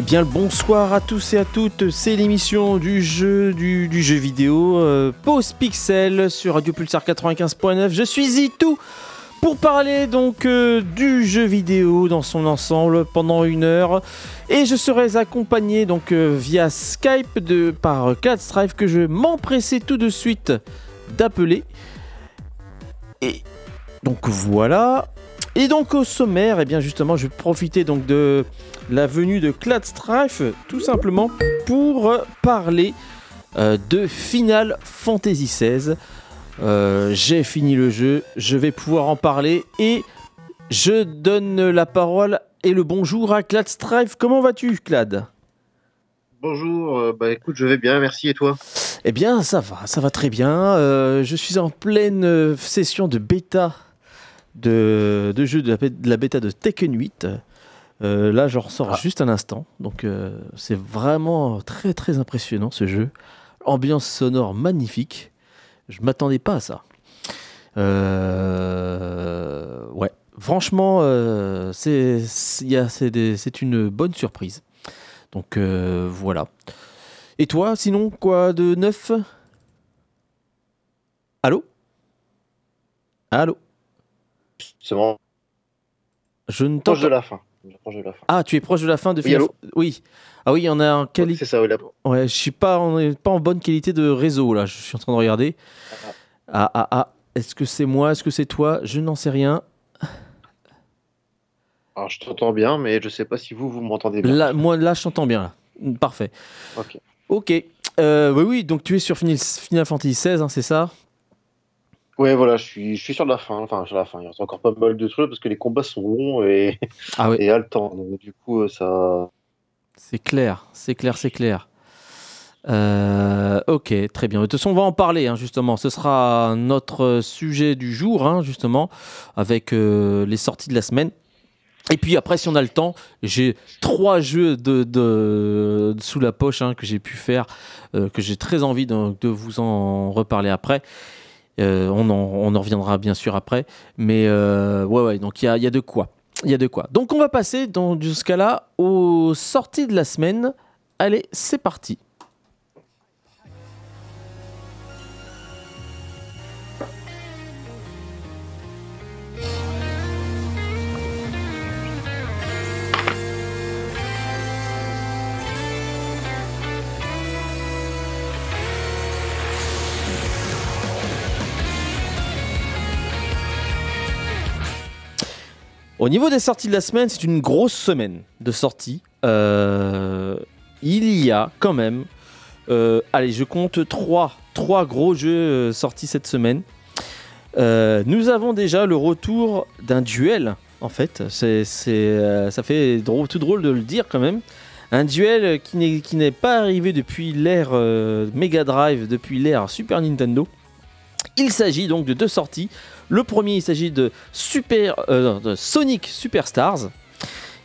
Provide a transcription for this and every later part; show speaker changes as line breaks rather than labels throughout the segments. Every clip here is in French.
Eh bien, le bonsoir à tous et à toutes. C'est l'émission du jeu, du, jeu vidéo euh, Pause Pixel sur Radio Pulsar 95.9. Je suis Itou pour parler donc euh, du jeu vidéo dans son ensemble pendant une heure. Et je serai accompagné donc euh, via Skype de, par Strive que je m'empressais tout de suite d'appeler. Et donc voilà. Et donc au sommaire, et eh bien justement, je vais profiter donc de la venue de Clad Strife tout simplement pour parler euh, de Final Fantasy XVI. Euh, j'ai fini le jeu, je vais pouvoir en parler et je donne la parole et le bonjour à Clad Strife. Comment vas-tu, Clad?
Bonjour, euh, bah écoute, je vais bien, merci et toi?
Eh bien, ça va, ça va très bien. je suis en pleine session de bêta de, jeu de la, de la bêta de Tekken 8. Euh, là, j'en ressors ah. juste un instant. Donc, euh, c'est vraiment très très impressionnant ce jeu. Ambiance sonore magnifique. Je m'attendais pas à ça. Euh, ouais, franchement, c'est c'est une bonne surprise. Donc voilà. Et toi, sinon, quoi de neuf? Allô? Allô?
C'est bon.
Je ne t'entends
de la fin.
Ah, tu es proche de la fin de Final Oui. Ah oui, on a en qualité.
C'est ça, oui.
Ouais, je suis pas, on pas en bonne qualité de réseau là. Je suis en train de regarder. Ah ah ah. Est-ce que c'est moi? Est-ce que c'est toi? Je n'en sais rien.
Alors, je t'entends bien, mais je sais pas si vous vous m'entendez bien.
Là, moi, là, je t'entends bien. Parfait. Ok. Ok. Euh, oui, oui. Donc, tu es sur Final, Fantasy XVI, hein, c'est ça?
Ouais, voilà, je suis, je suis sur la fin. Enfin, sur la fin. Il reste encore pas mal de trucs parce que les combats sont longs et, ah et haletants. Donc, du coup, euh, ça.
C'est clair, c'est clair, c'est clair. Euh, ok, très bien. De toute façon, on va en parler, hein, justement. Ce sera notre sujet du jour, hein, justement, avec euh, les sorties de la semaine. Et puis après, si on a le temps, j'ai trois jeux de, de, sous la poche hein, que j'ai pu faire, que j'ai très envie de, de, vous en reparler après. Euh, on, en, reviendra bien sûr après. Mais euh, ouais, ouais, donc il y a, de quoi. Y a de quoi. Donc on va passer dans cas-là aux sorties de la semaine. Allez, c'est parti. Au niveau des sorties de la semaine, c'est une grosse semaine de sorties. Euh, il y a quand même, euh, allez, je compte trois, trois gros jeux euh, sortis cette semaine. nous avons déjà le retour d'un duel, en fait. C'est, ça fait tout drôle de le dire quand même. Un duel qui n'est pas arrivé depuis l'ère Mega Drive, depuis l'ère Super Nintendo. Il s'agit donc de deux sorties. Le premier, il s'agit de, euh, Sonic Superstars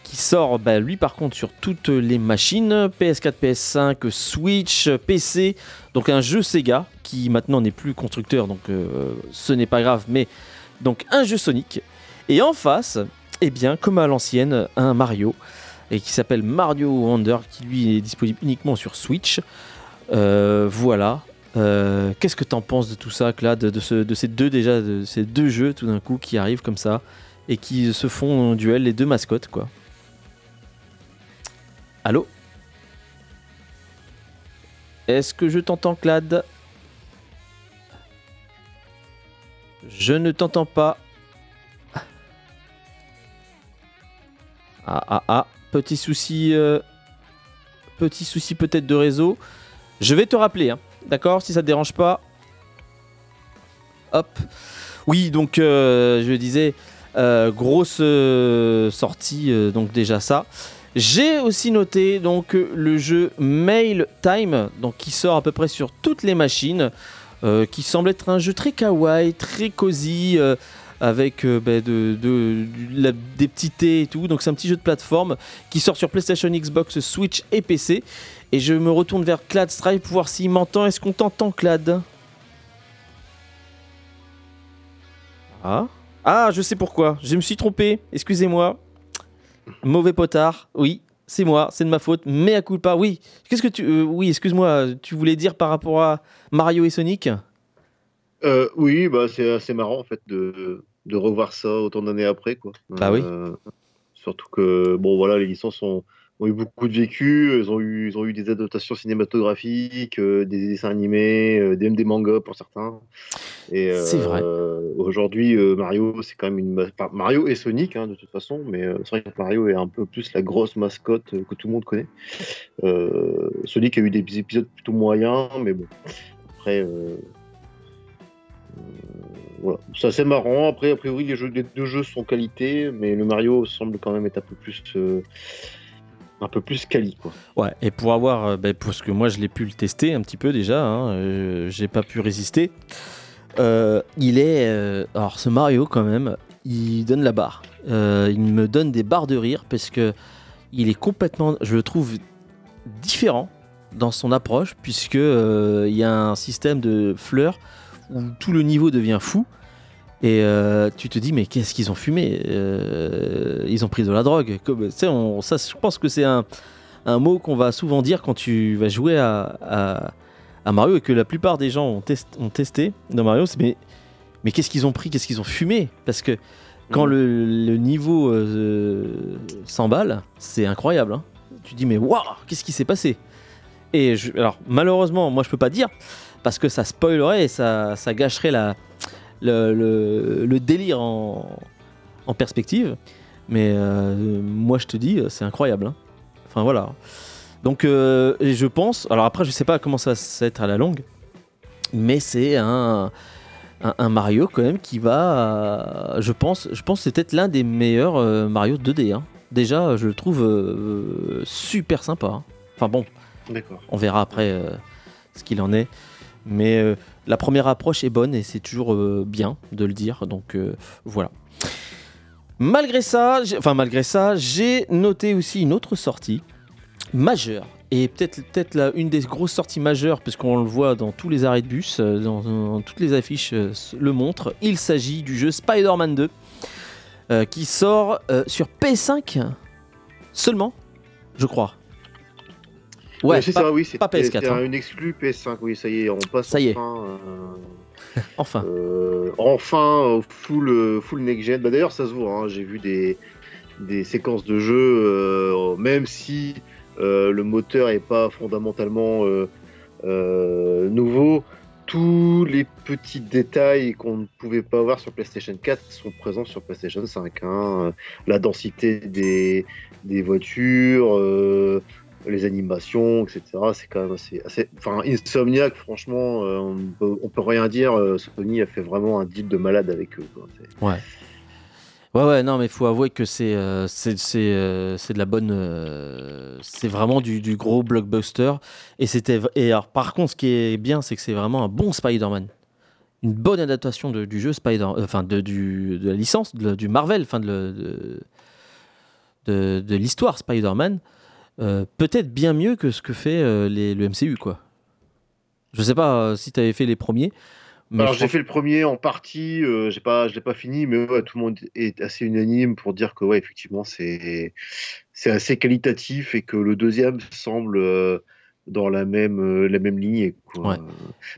qui sort bah, lui par contre sur toutes les machines PS4, PS5, Switch, PC. Donc un jeu Sega qui maintenant n'est plus constructeur, donc euh, ce n'est pas grave, mais donc un jeu Sonic. Et en face, eh bien comme à l'ancienne, un Mario et qui s'appelle Mario Wonder qui lui est disponible uniquement sur Switch. Euh, voilà, euh, qu'est-ce que tu en penses de tout ça, Claude, de, ces deux déjà, de ces deux jeux tout d'un coup qui arrivent comme ça et qui se font en duel les deux mascottes, quoi? Allô? Est-ce que je t'entends, Clad Je ne t'entends pas. Ah ah ah, petit souci, euh, petit souci peut-être de réseau. Je vais te rappeler. Hein. D'accord Si ça te dérange pas. Hop. Oui, donc euh, je disais, euh, grosse euh, sortie, donc déjà ça. J'ai aussi noté donc le jeu Mail Time, donc qui sort à peu près sur toutes les machines, qui semble être un jeu très kawaii, très cosy, avec de, des petits thés et tout. Donc c'est un petit jeu de plateforme qui sort sur PlayStation, Xbox, Switch et PC. Et je me retourne vers Clad Stripe pour voir s'il m'entend. Est-ce qu'on t'entend, Clad? Ah? Ah, je sais pourquoi. Je me suis trompé. Excusez-moi. Mauvais potard. Oui. c'est moi, c'est de ma faute, mais à coup pas. Oui, qu'est-ce que tu. Euh, oui, excuse-moi, tu voulais dire par rapport à Mario et Sonic?
Euh, Oui, bah, c'est assez marrant en fait de, de revoir ça autant d'années après. Quoi.
Bah oui.
surtout que, bon, voilà, les licences sont ont eu beaucoup de vécu, ils ont eu, ils ont eu des adaptations cinématographiques, euh, des dessins animés, euh, même des mangas pour certains.
Et c'est vrai.
Euh, aujourd'hui, Mario, c'est quand même une Mario et Sonic hein, de toute façon, mais c'est vrai que Mario est un peu plus la grosse mascotte que tout le monde connaît. Sonic a eu des épisodes plutôt moyens, mais bon. Après, voilà. C'est assez marrant. Après, a priori, les, jeux, les deux jeux sont qualité, mais le Mario semble quand même être un peu plus un peu plus quali quoi.
Ouais, et pour avoir, euh, bah, parce que moi je l'ai pu le tester un petit peu déjà, hein, euh, j'ai pas pu résister. Euh, il est, alors ce Mario quand même, il donne la barre. il me donne des barres de rire parce que il est complètement, je le trouve différent dans son approche puisque il y a un système de fleurs où tout le niveau devient fou. Et euh, tu te dis, mais qu'est-ce qu'ils ont fumé? Euh, Ils ont pris de la drogue. Comme, on, ça, je pense que c'est un, un, mot qu'on va souvent dire quand tu vas jouer à, à, Mario et que la plupart des gens ont, ont testé dans Mario. C'est mais, mais qu'est-ce qu'ils ont pris? Qu'est-ce qu'ils ont fumé? Parce que quand mm. le, le, niveau euh, s'emballe, c'est incroyable. Hein. Tu dis, mais waouh, qu'est-ce qui s'est passé? Et alors, malheureusement, moi, je peux pas dire parce que ça spoilerait et ça, ça gâcherait la le, délire en, perspective. Mais euh, moi, je te dis, c'est incroyable. Hein. Enfin, voilà. Donc, euh, je pense. Alors, après, je sais pas comment ça va être à la longue. Mais c'est un, un, Mario, quand même, qui va. je pense, je pense que c'est peut-être l'un des meilleurs euh, Mario 2D. Hein. Déjà, je le trouve super sympa. Hein. Enfin, bon. On verra après ce qu'il en est. Mais la première approche est bonne et c'est toujours euh, bien de le dire. Donc euh, voilà. Malgré ça, malgré ça, j'ai noté aussi une autre sortie majeure et peut-être peut-être une des grosses sorties majeures puisqu'on le voit dans tous les arrêts de bus, euh, dans, toutes les affiches le montrent. Il s'agit du jeu Spider-Man 2 qui sort sur PS5 seulement, je crois.
Ouais, c'est ça, oui, c'est pas PS4. Hein. une exclue PS5, oui, ça y est, on passe
ça y est.
enfin. Euh, enfin, full, full next-gen. Bah, D'ailleurs, ça se voit, hein, j'ai vu des, des séquences de jeu, euh, même si euh, le moteur n'est pas fondamentalement nouveau, tous les petits détails qu'on ne pouvait pas voir sur PlayStation 4 sont présents sur PlayStation 5. Hein. La densité des, des voitures, les animations, etc. C'est quand même assez, Enfin, Insomniac, franchement, euh, on, peut, rien dire. Euh, Sony a fait vraiment un deal de malade avec eux.
Ouais. Ouais, ouais, non, mais il faut avouer que c'est euh, c'est de la bonne. c'est vraiment du, gros blockbuster. Et, et alors, par contre, ce qui est bien, c'est que c'est vraiment un bon Spider-Man. Une bonne adaptation du jeu Spider, enfin de, la licence, du Marvel, enfin de l'histoire Spider-Man. Euh, peut-être bien mieux que ce que fait euh, le MCU, quoi. Je sais pas euh, si tu avais fait les premiers.
Alors j'ai fait le premier en partie, j'ai pas, je l'ai pas fini, mais tout le monde est assez unanime pour dire que ouais, effectivement, c'est c'est assez qualitatif et que le deuxième semble dans la même la même ligne.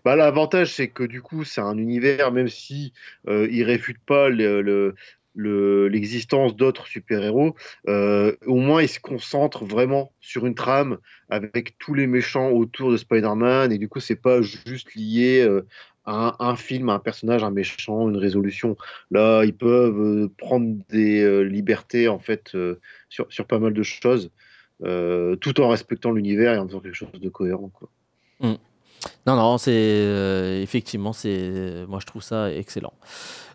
Bah, l'avantage c'est que du coup c'est un univers, même si il réfute pas le, l'existence d'autres super-héros, euh, au moins il se concentre vraiment sur une trame avec tous les méchants autour de Spider-Man et du coup c'est pas juste lié euh, à un, film, à un personnage, un méchant, une résolution. Là ils peuvent euh, prendre des libertés en fait sur, sur, pas mal de choses tout en respectant l'univers et en faisant quelque chose de cohérent.
Mmh. Non, non, c'est euh, effectivement, c'est moi je trouve ça excellent.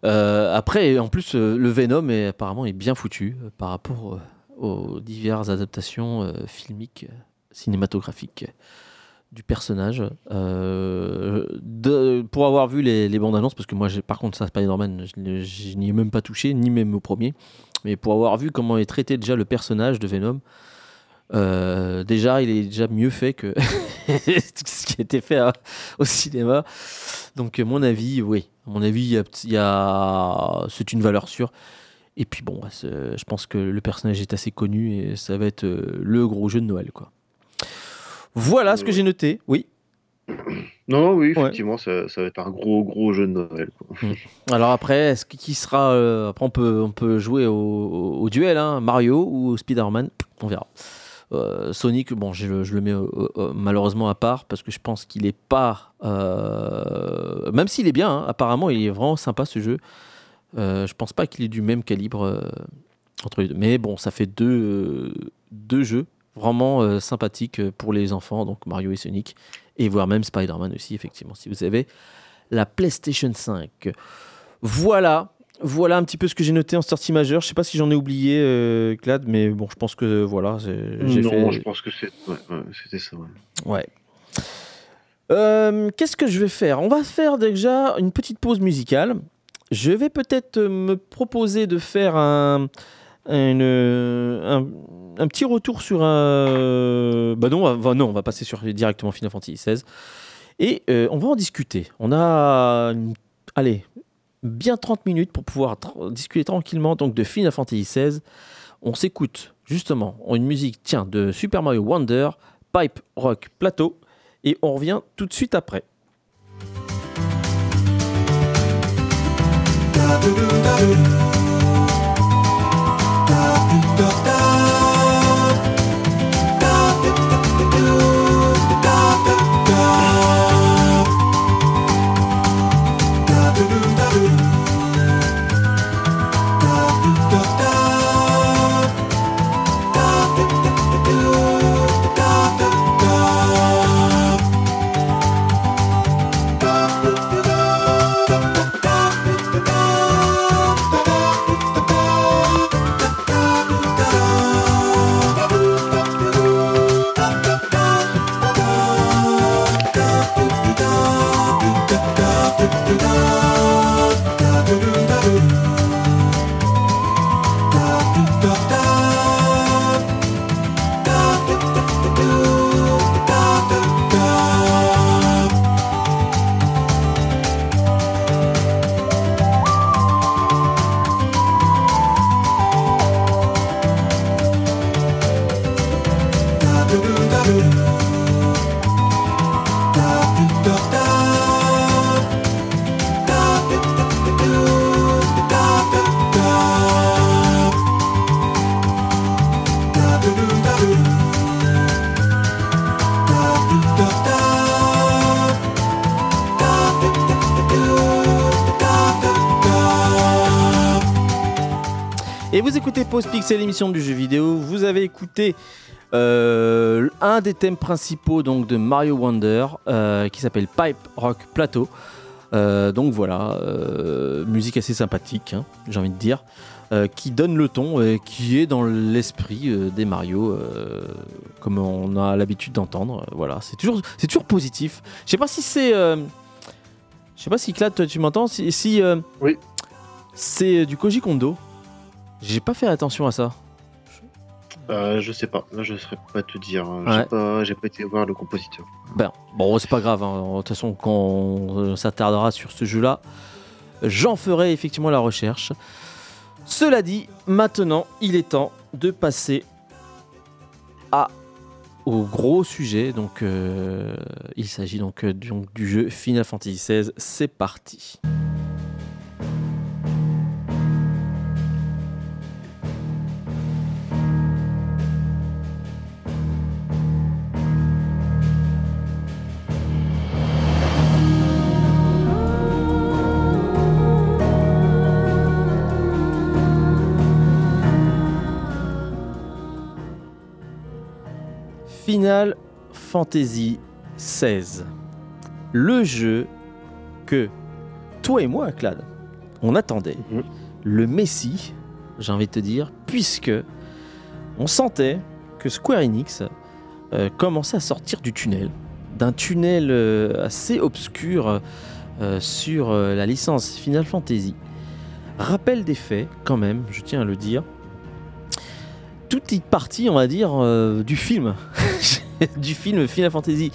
Euh, après, en plus, euh, le Venom est apparemment est bien foutu par rapport aux diverses adaptations filmiques, cinématographiques du personnage. Pour avoir vu les, les, bandes annonces, parce que moi, par contre, ça Spider-Man, je, je n'y ai même pas touché, ni même au premier, mais pour avoir vu comment est traité déjà le personnage de Venom. Euh, déjà, il est déjà mieux fait que ce qui a été fait hein, au cinéma. Donc, mon avis, oui, à mon avis, il y a, c'est une valeur sûre. Et puis bon, je pense que le personnage est assez connu et ça va être euh, le gros jeu de Noël. Quoi. Voilà ce que j'ai noté. Oui.
Non, non, oui, effectivement, ça, ça va être un gros, gros jeu de Noël. quoi.
Alors après, est-ce que- qui sera euh, Après, on peut, on peut jouer au duel, hein, Mario ou Spider-Man? On verra. Euh, Sonic, bon, je, le mets euh, euh, malheureusement à part parce que je pense qu'il est pas. même s'il est bien, hein, apparemment, il est vraiment sympa ce jeu. Je pense pas qu'il est du même calibre entre les deux. Mais bon, ça fait deux, deux jeux vraiment sympathiques pour les enfants, donc Mario et Sonic, et voire même Spider-Man aussi, effectivement, si vous avez la PlayStation 5. Voilà, voilà un petit peu ce que j'ai noté en sortie majeure. Je sais pas si j'en ai oublié, euh, Clad, mais bon, je pense que voilà, c'est- j'ai
Non,
fait.
je pense que c'est- ouais, ouais, c'était ça. ouais.
Ouais. Euh, Qu'est-ce que je vais faire? On va faire déjà une petite pause musicale. Je vais peut-être euh, me proposer de faire un, une- un, un petit retour sur un. Bah non, on va, non, on va passer sur directement Final Fantasy XVI. Et euh, on va en discuter. On a, allez, bien 30 minutes pour pouvoir discuter tranquillement donc de Final Fantasy XVI. On s'écoute justement une musique tiens, de Super Mario Wonder, Pipe Rock Plateau, et on revient tout de suite après. Pause Pixel, l'émission du jeu vidéo. Vous avez écouté euh, un des thèmes principaux donc, de Mario Wonder euh, qui s'appelle Pipe Rock Plateau. Euh, donc voilà, musique assez sympathique, hein, j'ai envie de dire, qui donne le ton et qui est dans l'esprit des Mario, comme on a l'habitude d'entendre. Voilà, c'est toujours, c'est toujours positif. Je sais pas si c'est, je sais pas si Clad, toi, tu m'entends, si, si
Oui.
c'est du Koji Kondo. J'ai pas fait attention à ça.
Euh, je sais pas, là je saurais pas te dire.
Ouais.
J'ai pas, j'ai pas été voir le compositeur.
Ben, bon, c'est pas grave. hein. De toute façon, quand on s'attardera sur ce jeu-là, j'en ferai effectivement la recherche. Cela dit, maintenant, il est temps de passer à au gros sujet. Donc, euh, il s'agit donc, euh, donc du jeu Final Fantasy XVI. C'est parti. Final Fantasy XVI. Le jeu que toi et moi, Clad, on attendait.
Mhm.
Le Messi, j'ai envie de te dire, puisque on sentait que Square Enix euh, commençait à sortir du tunnel, d'un tunnel euh, assez obscur euh, sur la licence Final Fantasy. Rappel des faits, quand même, je tiens à le dire. Toute partie, on va dire, euh, du film, du film Final Fantasy,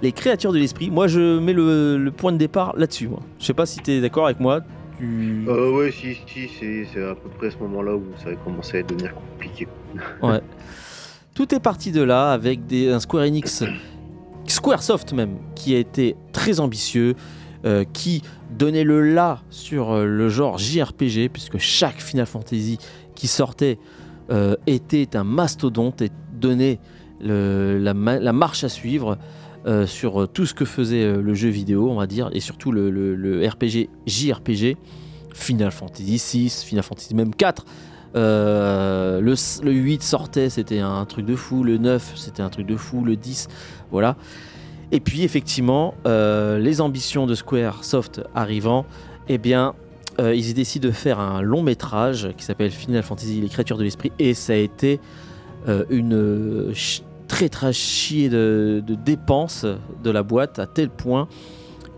les créatures de l'esprit. Moi, je mets le, le point de départ là-dessus. Je sais pas si tu es d'accord avec moi. tu...
Euh, ouais, si, si, c'est à peu près à ce moment-là où ça a commencé à devenir compliqué.
ouais. Tout est parti de là avec des, un Square Enix, Squaresoft même, qui a été très ambitieux, euh, qui donnait le là sur le genre JRPG, puisque chaque Final Fantasy qui sortait euh, était un mastodonte et donnait la, marche à suivre sur tout ce que faisait le jeu vidéo, on va dire, et surtout le, RPG JRPG. Final Fantasy 6, Final Fantasy même 4. le, le, 8 sortait, c'était un truc de fou. Le 9, c'était un truc de fou. Le 10, voilà. Et puis effectivement, euh, les ambitions de Squaresoft arrivant, eh bien, euh, ils décident de faire un long métrage qui s'appelle Final Fantasy l'écriture de l'esprit et ça a été euh, une très très chier de, dépenses de la boîte à tel point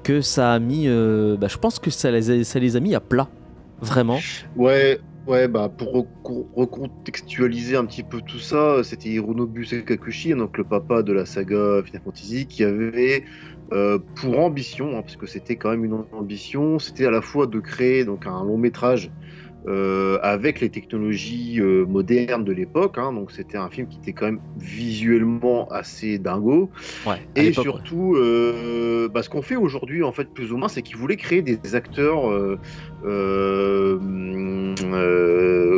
que ça a mis, bah, je pense que ça les, ça les a mis à plat, vraiment.
Ouais, Ouais, bah pour recontextualiser un petit peu tout ça, c'était Hironobu Sakakushi, donc le papa de la saga Final Fantasy, qui avait euh, pour ambition, hein, parce que c'était quand même une ambition, c'était à la fois de créer donc un long métrage euh, avec les technologies euh, modernes de l'époque. Hein, donc c'était un film qui était quand même visuellement assez dingo. et surtout, euh, bah, ce qu'on fait aujourd'hui, en fait, plus ou moins, c'est qu'ils voulaient créer des acteurs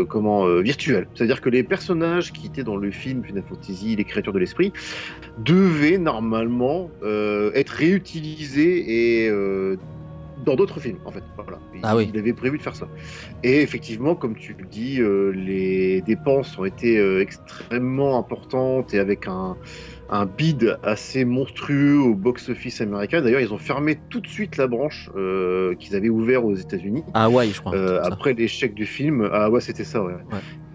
comment virtuels. C'est-à-dire que les personnages qui étaient dans le film Final Fantasy, les créatures de l'esprit, devaient normalement être réutilisés et dans d'autres films, en fait. Voilà.
Ah oui.
Il avait prévu de faire ça. Et effectivement, comme tu le dis, euh, les dépenses ont été euh, extrêmement importantes et avec un, un bid assez monstrueux au box-office américain. D'ailleurs, ils ont fermé tout de suite la branche euh, qu'ils avaient ouvert aux États-Unis.
Ah ouais, je crois.
après l'échec du film. Ah ouais, c'était ça, ouais.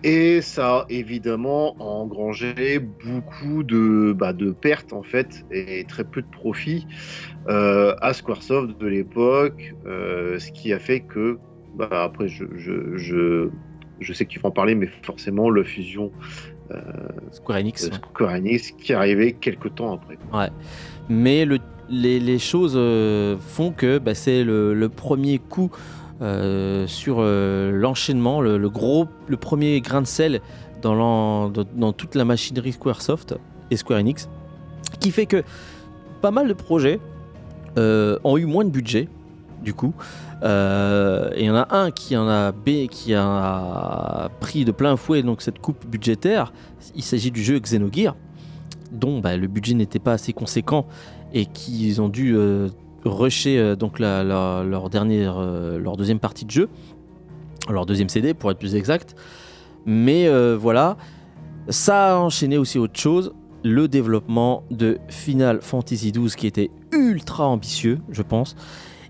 Et ça a évidemment engrangé beaucoup de, bah, de pertes en fait et très peu de profits euh, à Squaresoft de l'époque, euh, ce qui a fait que, bah, après je, je, je, je, sais que tu vas en parler, mais forcément la fusion
euh, Square Enix,
Square Enix qui arrivait quelques temps après.
Ouais, mais le, les, les, choses font que bah, c'est le, le, premier coup sur l'enchaînement, le, gros, le premier grain de sel dans, dans, toute la machinerie Squaresoft et Square Enix, qui fait que pas mal de projets euh, ont eu moins de budget, du coup. Euh, et il y en a un qui en a, B, qui a pris de plein fouet donc, cette coupe budgétaire. Il s'agit du jeu Xenogear, dont bah, le budget n'était pas assez conséquent et qu'ils ont dû euh, rusher donc leur, dernière, leur deuxième partie de jeu, leur deuxième CD pour être plus exact. Mais voilà, ça a enchaîné aussi autre chose. Le développement de Final Fantasy XII qui était ultra ambitieux, je pense,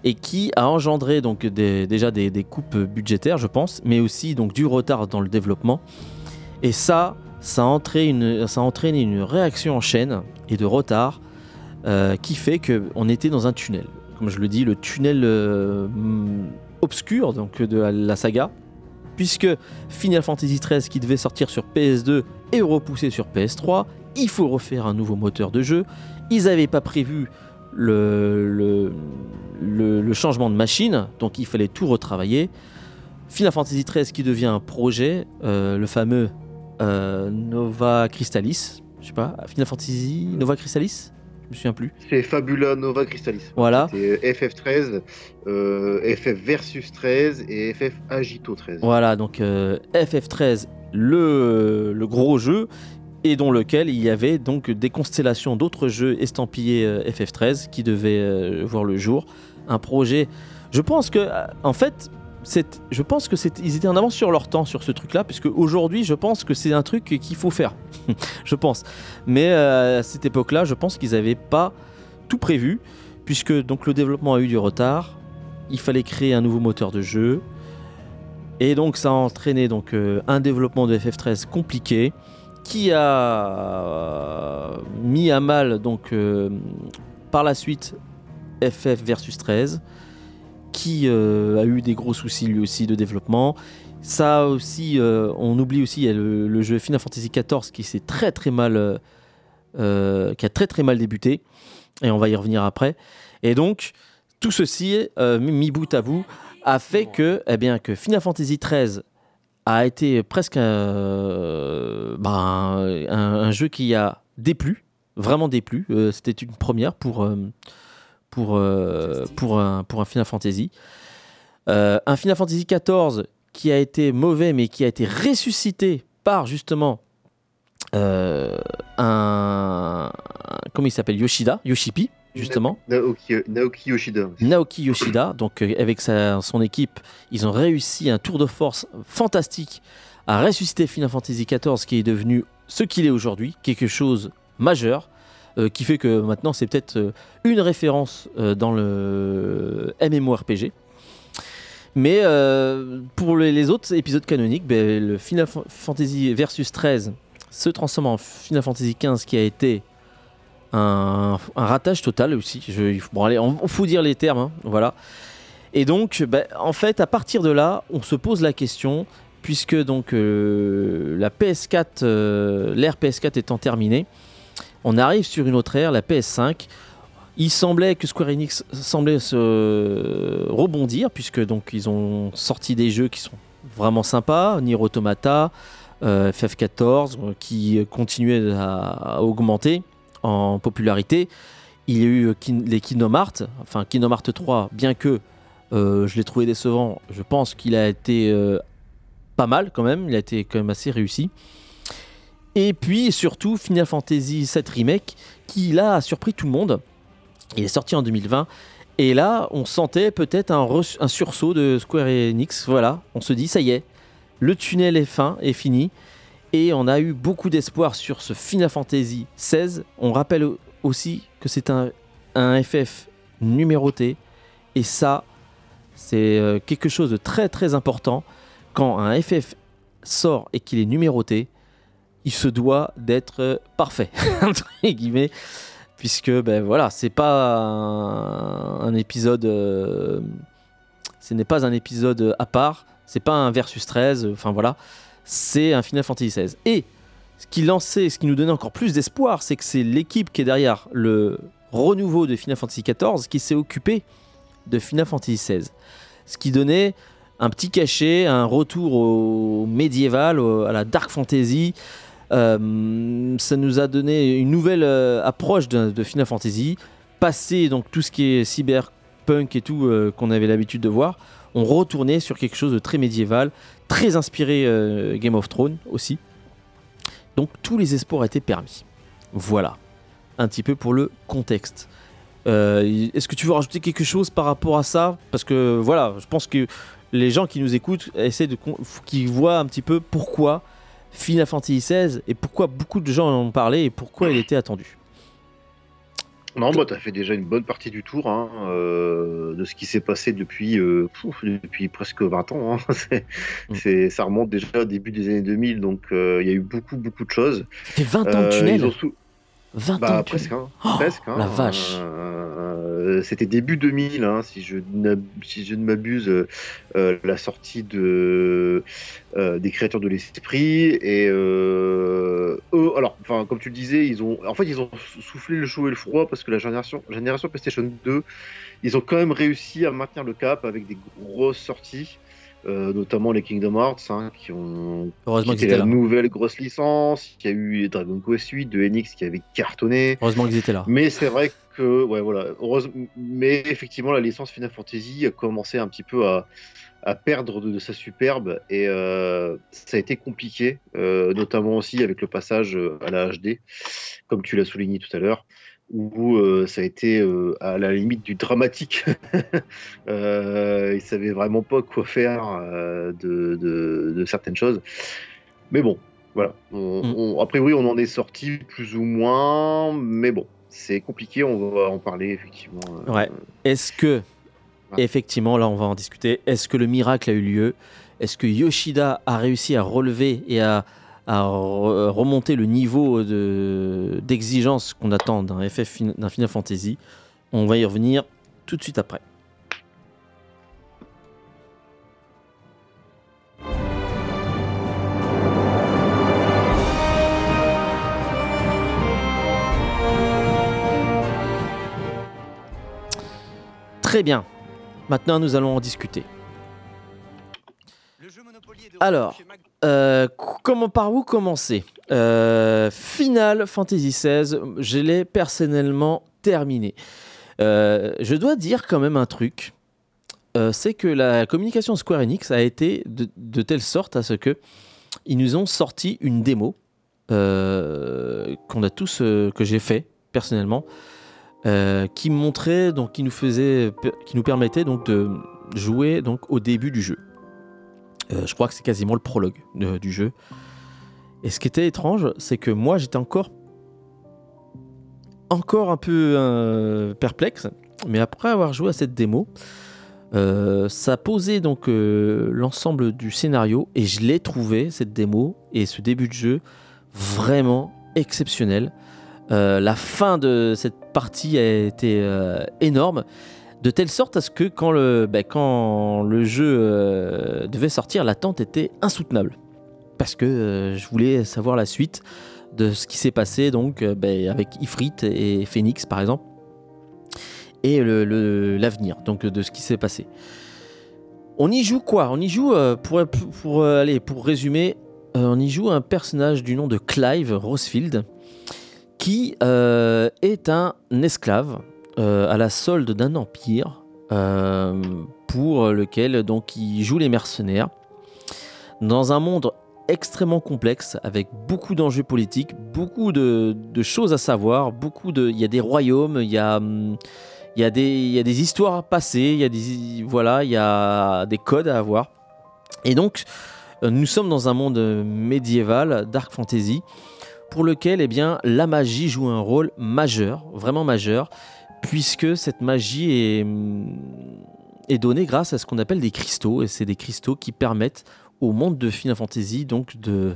et qui a engendré donc déjà des, coupes budgétaires, je pense, mais aussi donc du retard dans le développement. Et ça, ça a entraîné une, ça a une réaction en chaîne et de retard euh, qui fait qu'on était dans un tunnel. Comme je le dis, le tunnel euh, obscur donc, de la saga, puisque Final Fantasy XIII qui devait sortir sur PS2 est repoussé sur PS3, il faut refaire un nouveau moteur de jeu. Ils n'avaient pas prévu le, changement de machine, donc il fallait tout retravailler. Final Fantasy XIII qui devient un projet, euh, le fameux Nova Crystallis, je sais pas, Final Fantasy Nova Crystallis me souviens plus.
C'est Fabula Nova Crystallis.
Voilà.
C'est FF13, FF Versus 13 et FF Agito 13.
Voilà, donc FF13, le, le gros jeu et dans lequel il y avait donc des constellations d'autres jeux estampillés euh, FF13 qui devaient euh, voir le jour. Un projet, je pense que, euh, en fait, je pense que ils étaient en avance sur leur temps sur ce truc-là, puisque aujourd'hui, je pense que c'est un truc qu'il faut faire. je pense. Mais à cette époque-là, je pense qu'ils n'avaient pas tout prévu, puisque donc le développement a eu du retard. Il fallait créer un nouveau moteur de jeu. Et donc ça a entraîné donc, un développement de FF13 compliqué qui a mis à mal donc euh, par la suite FF versus 13 qui euh, a eu des gros soucis lui aussi de développement. Ça aussi, euh, on oublie aussi le, le, jeu Final Fantasy XIV qui s'est très très mal, qui a très très mal débuté, et on va y revenir après. Et donc tout ceci mis bout à bout a fait que, eh bien, que Final Fantasy XIII a été presque un, bah, un, jeu qui a déplu, vraiment déplu. Euh, C'était une première pour, euh, pour, euh, pour, un, pour un Final Fantasy. Euh, un Final Fantasy XIV qui a été mauvais, mais qui a été ressuscité par justement euh, un, un- Comment il s'appelle? Yoshida, Yoshipi, justement.
Naoki, Naoki Yoshida.
Naoki Yoshida, donc euh, avec sa- son équipe, ils ont réussi un tour de force fantastique à ressusciter Final Fantasy XIV qui est devenu ce qu'il est aujourd'hui, quelque chose majeur, euh, qui fait que maintenant c'est peut-être euh, une référence euh, dans le MMORPG. Mais pour les, autres épisodes canoniques, ben, le Final Fa- Fantasy Versus 13 se transforme en Final Fantasy XV qui a été un, ratage total aussi. Bon, allez, on, faut dire les termes, hein, voilà. Et donc, ben, en fait, à partir de là, on se pose la question, puisque donc la PS4, euh, l'ère PS4 étant terminée, on arrive sur une autre ère, la PS5. Il semblait que Square Enix semblait se rebondir, puisque donc ils ont sorti des jeux qui sont vraiment sympas, Nier Automata, euh, FF14, euh, qui continuaient à, augmenter en popularité. Il y a eu euh, les Kingdom enfin Kingdom Hearts 3, bien que je l'ai trouvé décevant, je pense qu'il a été pas mal quand même, il a été quand même assez réussi. Et puis surtout Final Fantasy VII Remake, qui là a surpris tout le monde. Il est sorti en 2020. Et là, on sentait peut-être un, sursaut de Square Enix. Voilà, on se dit, ça y est, le tunnel est fin, est fini. Et on a eu beaucoup d'espoir sur ce Final Fantasy XVI. On rappelle au- aussi que c'est un, un FF numéroté. Et ça, c'est euh, quelque chose de très très important. Quand un FF sort et qu'il est numéroté, il se doit d'être euh, parfait, entre guillemets. Puisque, ben voilà, c'est pas un, épisode. euh, ce n'est pas un épisode à part. C'est pas un versus 13. Enfin voilà. C'est un Final Fantasy XVI. Et ce qui lançait, ce qui nous donnait encore plus d'espoir, c'est que c'est l'équipe qui est derrière le renouveau de Final Fantasy XIV qui s'est occupée de Final Fantasy XVI. Ce qui donnait un petit cachet, un retour au médiéval, à la dark fantasy. Euh, ça nous a donné une nouvelle euh, approche de, Final Fantasy. Passer donc tout ce qui est cyberpunk et tout euh, qu'on avait l'habitude de voir, on retournait sur quelque chose de très médiéval, très inspiré Game of Thrones aussi. Donc tous les espoirs étaient permis. Voilà, un petit peu pour le contexte. Est-ce que tu veux rajouter quelque chose par rapport à ça? Parce que voilà, je pense que les gens qui nous écoutent essaient de qui voient un petit peu pourquoi Final Fantasy XVI et pourquoi beaucoup de gens en ont parlé et pourquoi il était attendu.
Non, bah, t'as fait déjà une bonne partie du tour hein, euh, de ce qui s'est passé depuis, euh, pouf, depuis presque 20 ans. hein. C'est-
Mm.
ça remonte déjà au début des années 2000, donc euh, il y a eu beaucoup, beaucoup de choses.
Ça fait 20 ans de tunnel.
ils ont sou-
20 ans
Bah,
tunnel.
presque, hein,
Oh,
presque. hein.
la vache.
Euh, C'était début 2000, hein, si, je si je ne m'abuse, euh, euh, la sortie de, euh, des créateurs de l'esprit. Et euh, eux, alors, enfin, comme tu le disais, ils ont, en fait, ils ont soufflé le chaud et le froid parce que la génération, génération PlayStation 2, ils ont quand même réussi à maintenir le cap avec des grosses sorties. Euh, notamment les Kingdom Hearts, hein, qui ont
Heureusement
c'était
étaient
la
là.
nouvelle grosse licence. Il y a eu Dragon Quest 8 de Enix qui avait cartonné.
Heureusement qu'ils étaient là.
Mais c'est vrai que, ouais, voilà, heureusement, mais effectivement, la licence Final Fantasy a commencé un petit peu à, à perdre de, de sa superbe et euh, ça a été compliqué, euh, notamment aussi avec le passage à la HD, comme tu l'as souligné tout à l'heure, où euh, ça a été euh, à la limite du dramatique. euh, ils savaient vraiment pas quoi faire euh, de, de- de certaines choses. Mais bon, voilà. On,
Mm.
on- a priori, on en est sorti plus ou moins, mais bon, c'est compliqué. On va en parler effectivement.
Ouais. Est-ce que,
Ouais.
effectivement, là on va en discuter, est-ce que le miracle a eu lieu? Est-ce que Yoshida a réussi à relever et à, à re- remonter le niveau de- d'exigence qu'on attend d'un FF d'un Final Fantasy On va y revenir tout de suite après. Très bien. Maintenant, nous allons en discuter. Alors, euh, comment par où commencer? Euh, Final Fantasy XVI, je l'ai personnellement terminé. Euh, je dois dire quand même un truc, c'est que la communication Square Enix a été de, telle sorte à ce que ils nous ont sorti une démo qu'on a tous, que j'ai fait personnellement, qui montrait donc, qui nous faisait, qui nous permettait donc de jouer donc au début du jeu. Euh, je crois que c'est quasiment le prologue du jeu. Et ce qui était étrange, c'est que moi j'étais encore encore un peu euh, perplexe, mais après avoir joué à cette démo, euh, ça posait donc l'ensemble du scénario et je l'ai trouvé cette démo et ce début de jeu vraiment exceptionnel. la fin de cette partie a été énorme de telle sorte à ce que quand le, ben, le jeu euh, devait sortir, l'attente était insoutenable. Parce que euh, je voulais savoir la suite de ce qui s'est passé donc euh, ben, avec Ifrit et Phoenix par exemple. Et l'avenir de ce qui s'est passé. On y joue quoi? On y joue, pour, pour, aller, pour résumer, on y joue un personnage du nom de Clive Rosefield qui est un esclave euh, à la solde d'un empire euh, pour lequel donc il joue les mercenaires dans un monde extrêmement complexe avec beaucoup d'enjeux politiques, beaucoup de, choses à savoir, beaucoup de, il y a des royaumes, il y a, il y a des, il y a des histoires à passer, il y a des, voilà, il y a des codes à avoir. Et donc, euh, nous sommes dans un monde médiéval, dark fantasy, pour lequel eh bien, la magie joue un rôle majeur, vraiment majeur puisque cette magie est, est donnée grâce à ce qu'on appelle des cristaux, et c'est des cristaux qui permettent au monde de Final Fantasy donc de,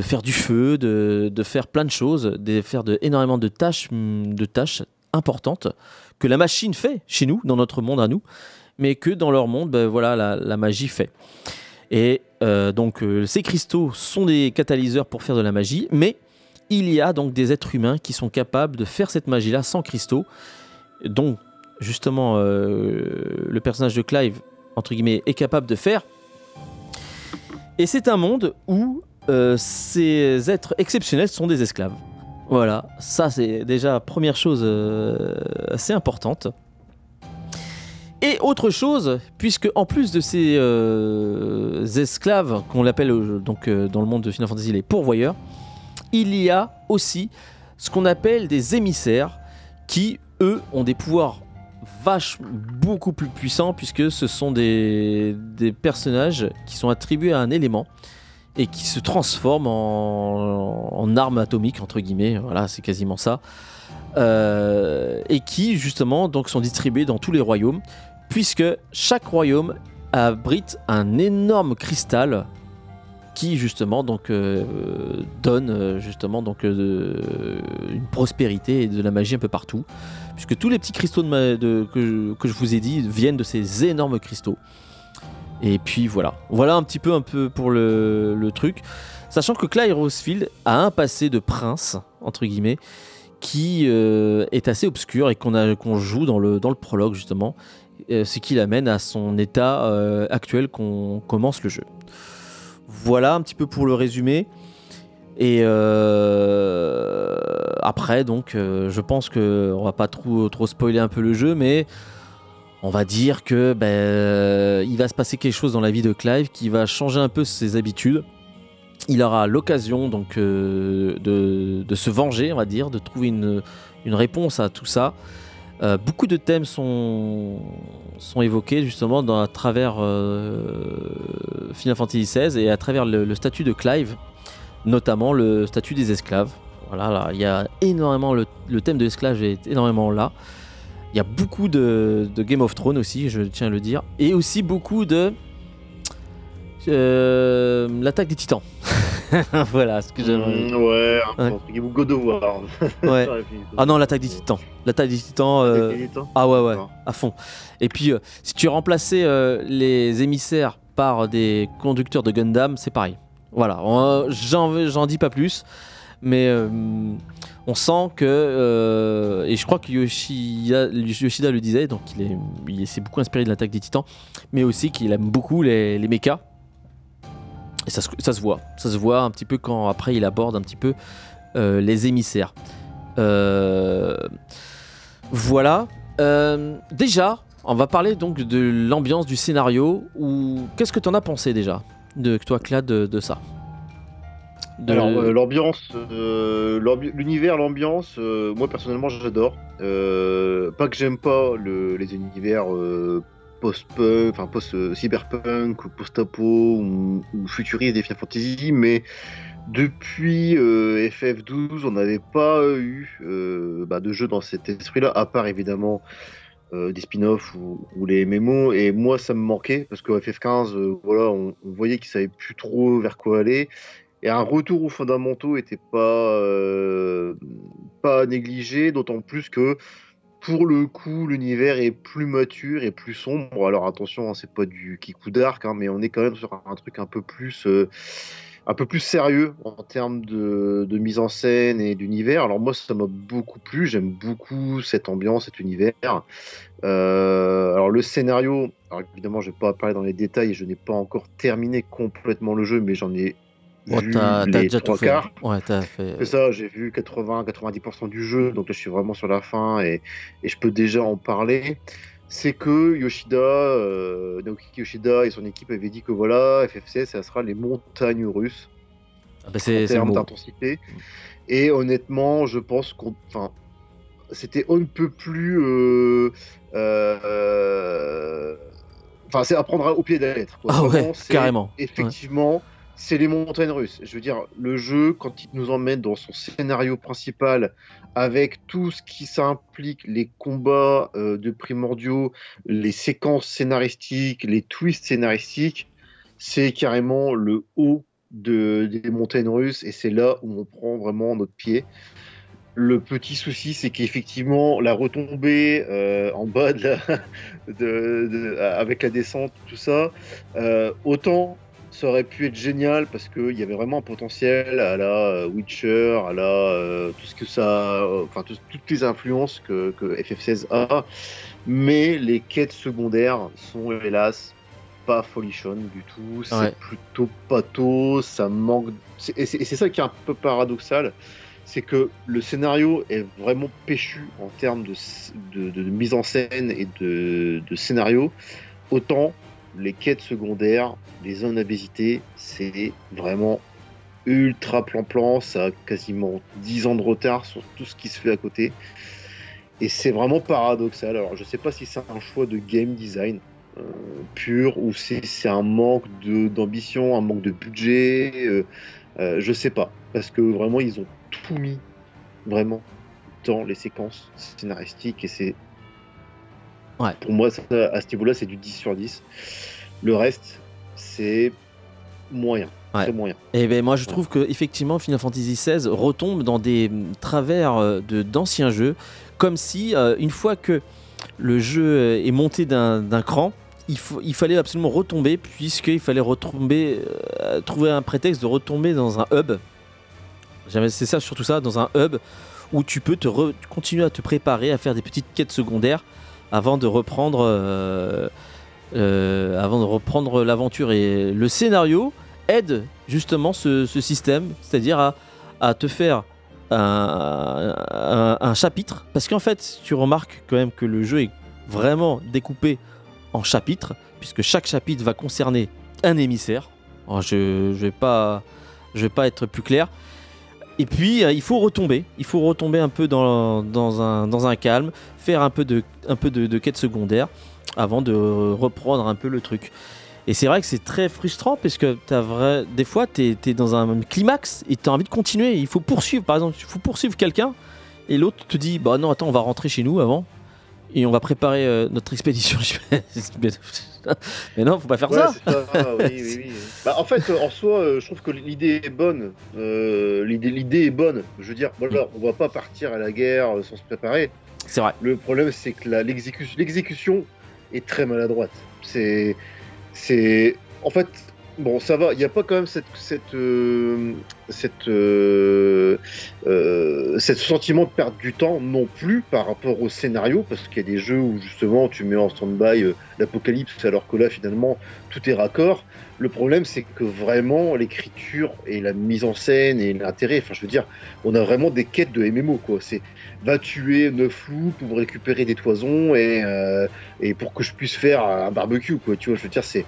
faire du feu, de, faire plein de choses, de faire énormément de tâches, de tâches importantes que la machine fait chez nous, dans notre monde à nous, mais que dans leur monde, ben voilà, la, la magie fait. Et euh, donc euh, ces cristaux sont des catalyseurs pour faire de la magie, mais il y a donc des êtres humains qui sont capables de faire cette magie-là sans cristaux dont justement euh, le personnage de Clive, entre guillemets, est capable de faire. Et c'est un monde où euh, ces êtres exceptionnels sont des esclaves. Voilà, ça c'est déjà première chose euh, assez importante. Et autre chose, puisque en plus de ces esclaves qu'on l'appelle donc dans le monde de Final Fantasy les pourvoyeurs, il y a aussi ce qu'on appelle des émissaires qui eux ont des pouvoirs vaches beaucoup plus puissants puisque ce sont des, personnages qui sont attribués à un élément et qui se transforment en, en arme atomique entre guillemets voilà c'est quasiment ça euh, et qui justement donc sont distribués dans tous les royaumes puisque chaque royaume abrite un énorme cristal qui justement donc euh, donne euh, justement donc une prospérité et de la magie un peu partout puisque tous les petits cristaux que, je, vous ai dit viennent de ces énormes cristaux. Et puis voilà, voilà un petit peu un peu pour le, truc, sachant que Clyde Rosefield a un passé de prince entre guillemets qui euh, est assez obscur et qu'on joue dans le, dans le prologue justement, euh, ce qui l'amène à son état euh, actuel qu'on commence le jeu. Voilà un petit peu pour le résumé. Et euh, après, donc, euh, je pense que on va pas trop, trop spoiler un peu le jeu, mais on va dire que ben, il va se passer quelque chose dans la vie de Clive qui va changer un peu ses habitudes. Il aura l'occasion donc euh, de, se venger, on va dire, de trouver une, réponse à tout ça. beaucoup de thèmes sont, sont évoqués justement à travers Final Fantasy XVI et à travers le statut de Clive notamment le statut des esclaves. Voilà, là, il y a énormément, le, thème de l'esclave est énormément là. Il y a beaucoup de, Game of Thrones aussi, je tiens à le dire. Et aussi beaucoup de. Euh, l'attaque des titans. voilà ce que j'aimerais.
Mm, ouais, ouais. God of War.
ouais. Ah non, l'attaque des titans. L'attaque des titans. Euh, ah ouais, ouais, à fond. Et puis, euh, si tu remplaçais les émissaires par des conducteurs de Gundam, c'est pareil. Voilà, j'en dis pas plus, mais euh, on sent que, euh, et je crois que Yoshida, le disait, donc il s'est beaucoup inspiré de l'attaque des titans, mais aussi qu'il aime beaucoup les, mechas. Et ça, se- voit. Ça se voit un petit peu quand après il aborde un petit peu euh, les émissaires. Voilà. Déjà, on va parler donc de l'ambiance du scénario. Ou qu'est-ce que t'en as pensé déjà? De toi, Claude, de, de ça
Alors, euh, l'ambiance, euh, l'univers, l'ambiance, euh, moi personnellement j'adore. Pas que j'aime pas le- les univers post-punk, enfin post-cyberpunk post-apo ou, futuriste des Final Fantasy, mais depuis euh, FF12, on n'avait pas eu bah, de jeu dans cet esprit-là, à part évidemment des spin-offs ou, les MMO. Et moi, ça me manquait parce que FF15, euh, voilà, on, on voyait qu'ils savaient plus trop vers quoi aller. Et un retour aux fondamentaux était pas euh, pas négligé, d'autant plus que pour le coup, l'univers est plus mature et plus sombre. Alors attention, hein, c'est pas du Kiku Dark, hein, mais on est quand même sur un truc un peu plus euh, un peu plus sérieux en termes de, de mise en scène et d'univers. Alors moi, ça m'a beaucoup plu. J'aime beaucoup cette ambiance, cet univers. Euh, alors le scénario, alors évidemment, je vais pas parler dans les détails. Je n'ai pas encore terminé complètement le jeu, mais j'en ai
Oh,
vu
t'as déjà
trois
tout fait.
quarts.
Ouais, t'as fait.
C'est ça, j'ai vu 80-90% du jeu, donc là je suis vraiment sur la fin et, et je peux déjà en parler. C'est que Yoshida, euh, Naoki Yoshida et son équipe avaient dit que voilà, FFC, ça sera les montagnes russes
Ah bah,
en termes d'intensité. Et honnêtement, je pense qu'on. Enfin, c'était on ne peut plus. euh, euh, Enfin, c'est à prendre au pied de la lettre. quoi.
Ah ouais,
Vraiment,
carrément.
Effectivement, c'est les montagnes russes. Je veux dire, le jeu, quand il nous emmène dans son scénario principal, avec tout ce qui s'implique, les combats euh, de primordiaux, les séquences scénaristiques, les twists scénaristiques, c'est carrément le haut de, des montagnes russes et c'est là où on prend vraiment notre pied. Le petit souci, c'est qu'effectivement, la retombée euh, en bas de avec la descente, tout ça, euh, autant ça aurait pu être génial parce qu'il y avait vraiment un potentiel à la euh, Witcher, à la euh, tout ce que ça, euh, enfin tout- toutes les influences que, que FF16 a, mais les quêtes secondaires sont hélas pas folichonnes du tout. C'est
Ouais.
plutôt pathos, ça manque. Et c'est ça qui est un peu paradoxal, c'est que le scénario est vraiment péchu en termes de, s- de- de mise en scène et de, de scénario. Autant les quêtes secondaires, les zones visiter, c'est vraiment ultra plan-plan. Ça a quasiment 10 ans de retard sur tout ce qui se fait à côté. Et c'est vraiment paradoxal. Alors, je sais pas si c'est un choix de game design euh, pur ou si c'est un manque d'ambition, un manque de budget. euh, euh, je sais pas. Parce que vraiment, ils ont tout mis, vraiment, dans les séquences scénaristiques. Et c'est.
Ouais.
Pour moi, ça, à ce niveau-là, c'est du 10 sur 10. Le reste, c'est moyen.
Ouais.
Très moyen.
Et ben moi je trouve que effectivement Final Fantasy XVI retombe dans des mm, travers euh, de d'anciens jeux, comme si euh, une fois que le jeu euh, est monté d'un cran, il, faut- il fallait absolument retomber puisqu'il fallait retomber, euh, trouver un prétexte de retomber dans un hub. Jamais c'est ça surtout ça, dans un hub où tu peux te re- continuer à te préparer à faire des petites quêtes secondaires avant de reprendre euh, euh, avant de reprendre l'aventure et le scénario aide justement ce, système, c'est-à-dire à, te faire un, chapitre, parce qu'en fait, tu remarques quand même que le jeu est vraiment découpé en chapitres, puisque chaque chapitre va concerner un émissaire. Alors, je ne vais pas être plus clair. Et puis, euh, il faut retomber, il faut retomber un peu dans, un, calme, faire un peu de quête secondaire avant de reprendre un peu le truc. Et c'est vrai que c'est très frustrant parce que as vrai... des fois, tu es, dans un climax et tu as envie de continuer. Il faut poursuivre, par exemple, il faut poursuivre quelqu'un et l'autre te dit Bah non, attends, on va rentrer chez nous avant et on va préparer euh, notre expédition. Mais non, faut pas faire
Ouais,
ça.
c'est ça, oui, oui, oui. Bah, en fait, en soi, euh, je trouve que l'idée est bonne. Euh, l'idée, l'idée est bonne. Je veux dire, voilà, on va pas partir à la guerre sans se préparer.
C'est vrai.
Le problème, c'est que la- l'exécution, l'exécution est très maladroite. C'est, c'est, en fait, Bon, ça va. Il n'y a pas quand même cette, cette, euh, euh, euh, cette sentiment de perdre du temps non plus par rapport au scénario, parce qu'il y a des jeux où justement tu mets en stand-by l'apocalypse, alors que là finalement tout est raccord. Le problème, c'est que vraiment l'écriture et la mise en scène et l'intérêt, enfin, je veux dire, on a vraiment des quêtes de MMO, quoi. C'est va tuer neuf loups pour récupérer des toisons et, et pour que je puisse faire un barbecue, quoi. Tu vois, je veux dire, c'est.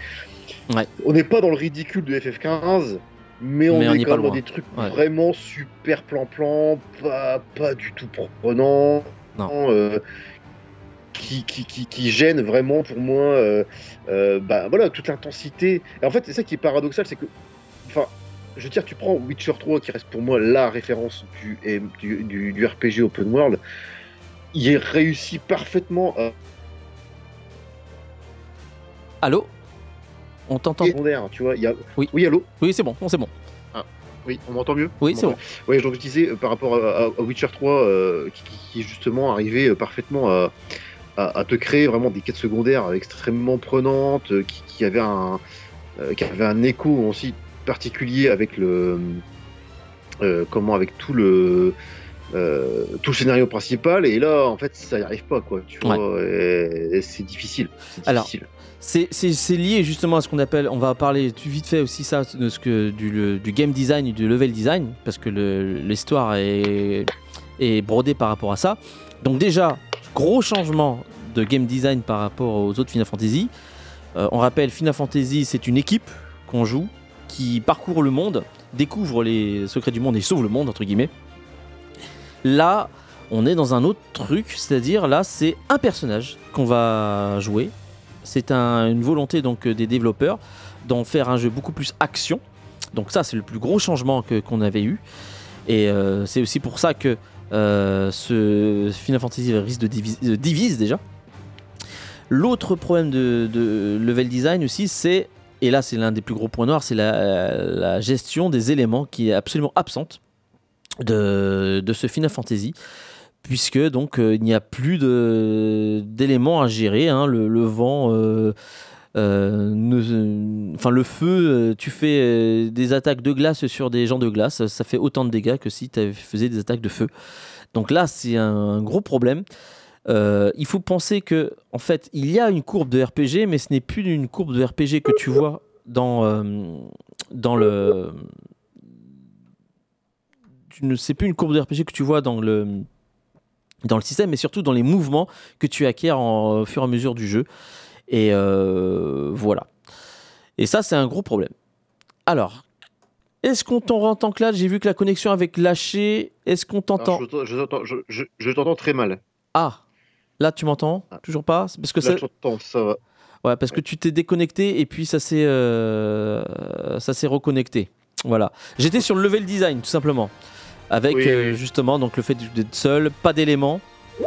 Ouais.
On n'est pas dans le ridicule de FF15, mais on
Mais
est quand même dans
loin.
des trucs
Ouais.
vraiment super plan-plan, pas, pas du tout prenant. Euh, qui, qui, qui, qui gêne vraiment pour moi euh, euh, bah, voilà, toute l'intensité. Et en fait, c'est ça qui est paradoxal, c'est que, enfin, je veux dire, tu prends Witcher 3, qui reste pour moi la référence du, M- du, du, du RPG Open World, il est réussi parfaitement à
Allô? On t'entend
secondaire, tu vois. Y a...
Oui.
oui, allô
Oui, c'est bon, c'est bon.
Oui, on m'entend mieux
Oui, c'est
m'entend Oui, donc je disais euh, par rapport à, Witcher 3, euh, qui, justement arrivé euh, parfaitement à, à- à te créer vraiment des quêtes secondaires extrêmement prenantes, qui, qui avaient un, euh, qui avaient un écho aussi particulier avec le, euh, comment, avec tout le, euh, tout le scénario principal. Et là, en fait, ça n'y arrive pas, quoi. Tu
Ouais.
vois, c'est difficile.
Alors,
difficile.
C'est- lié justement à ce qu'on appelle, on va parler vite fait aussi ça, de ce que, du, du game design, du level design, parce que l'histoire est, est brodée par rapport à ça. Donc déjà, gros changement de game design par rapport aux autres Final Fantasy. Euh, on rappelle, Final Fantasy, c'est une équipe qu'on joue, qui parcourt le monde, découvre les secrets du monde et sauve le monde, entre guillemets. Là, on est dans un autre truc, c'est-à-dire là, c'est un personnage qu'on va jouer. C'est un- une volonté donc euh, des développeurs d'en faire un jeu beaucoup plus action. Donc ça, c'est le plus gros changement qu'on avait eu. Et euh, c'est aussi pour ça que euh, ce Final Fantasy risque de divise, déjà. L'autre problème de, level design aussi, c'est, et là c'est l'un des plus gros points noirs, c'est la, gestion des éléments qui est absolument absente de ce Final Fantasy puisque donc euh, il n'y a plus d'éléments à gérer. hein. le, vent, euh, euh, enfin le feu, tu fais des attaques de glace sur des gens de glace, ça fait autant de dégâts que si tu faisais des attaques de feu. Donc là, c'est un gros problème. Il faut penser que, en fait, il y a une courbe de RPG, mais ce n'est plus une courbe de RPG que tu vois dans, dans le. Tu ne plus une courbe de RPG que tu vois dans le dans le système, mais surtout dans les mouvements que tu acquiers en- au fur et à mesure du jeu. Et euh, voilà. Et ça, c'est un gros problème. Alors, est-ce qu'on t'entend, Claude J'ai vu que la connexion avait lâché. Est-ce qu'on t'entend?
je, je t'entends- je- très mal.
Ah, là, tu m'entends?
Ah.
Toujours pas? Parce que
Là,
ça
va.
ouais, parce que tu t'es déconnecté et puis ça s'est, euh, ça s'est reconnecté. Voilà. J'étais sur le level design, tout simplement, avec
Oui,
euh,
oui.
justement donc le fait d'être seul, pas d'éléments,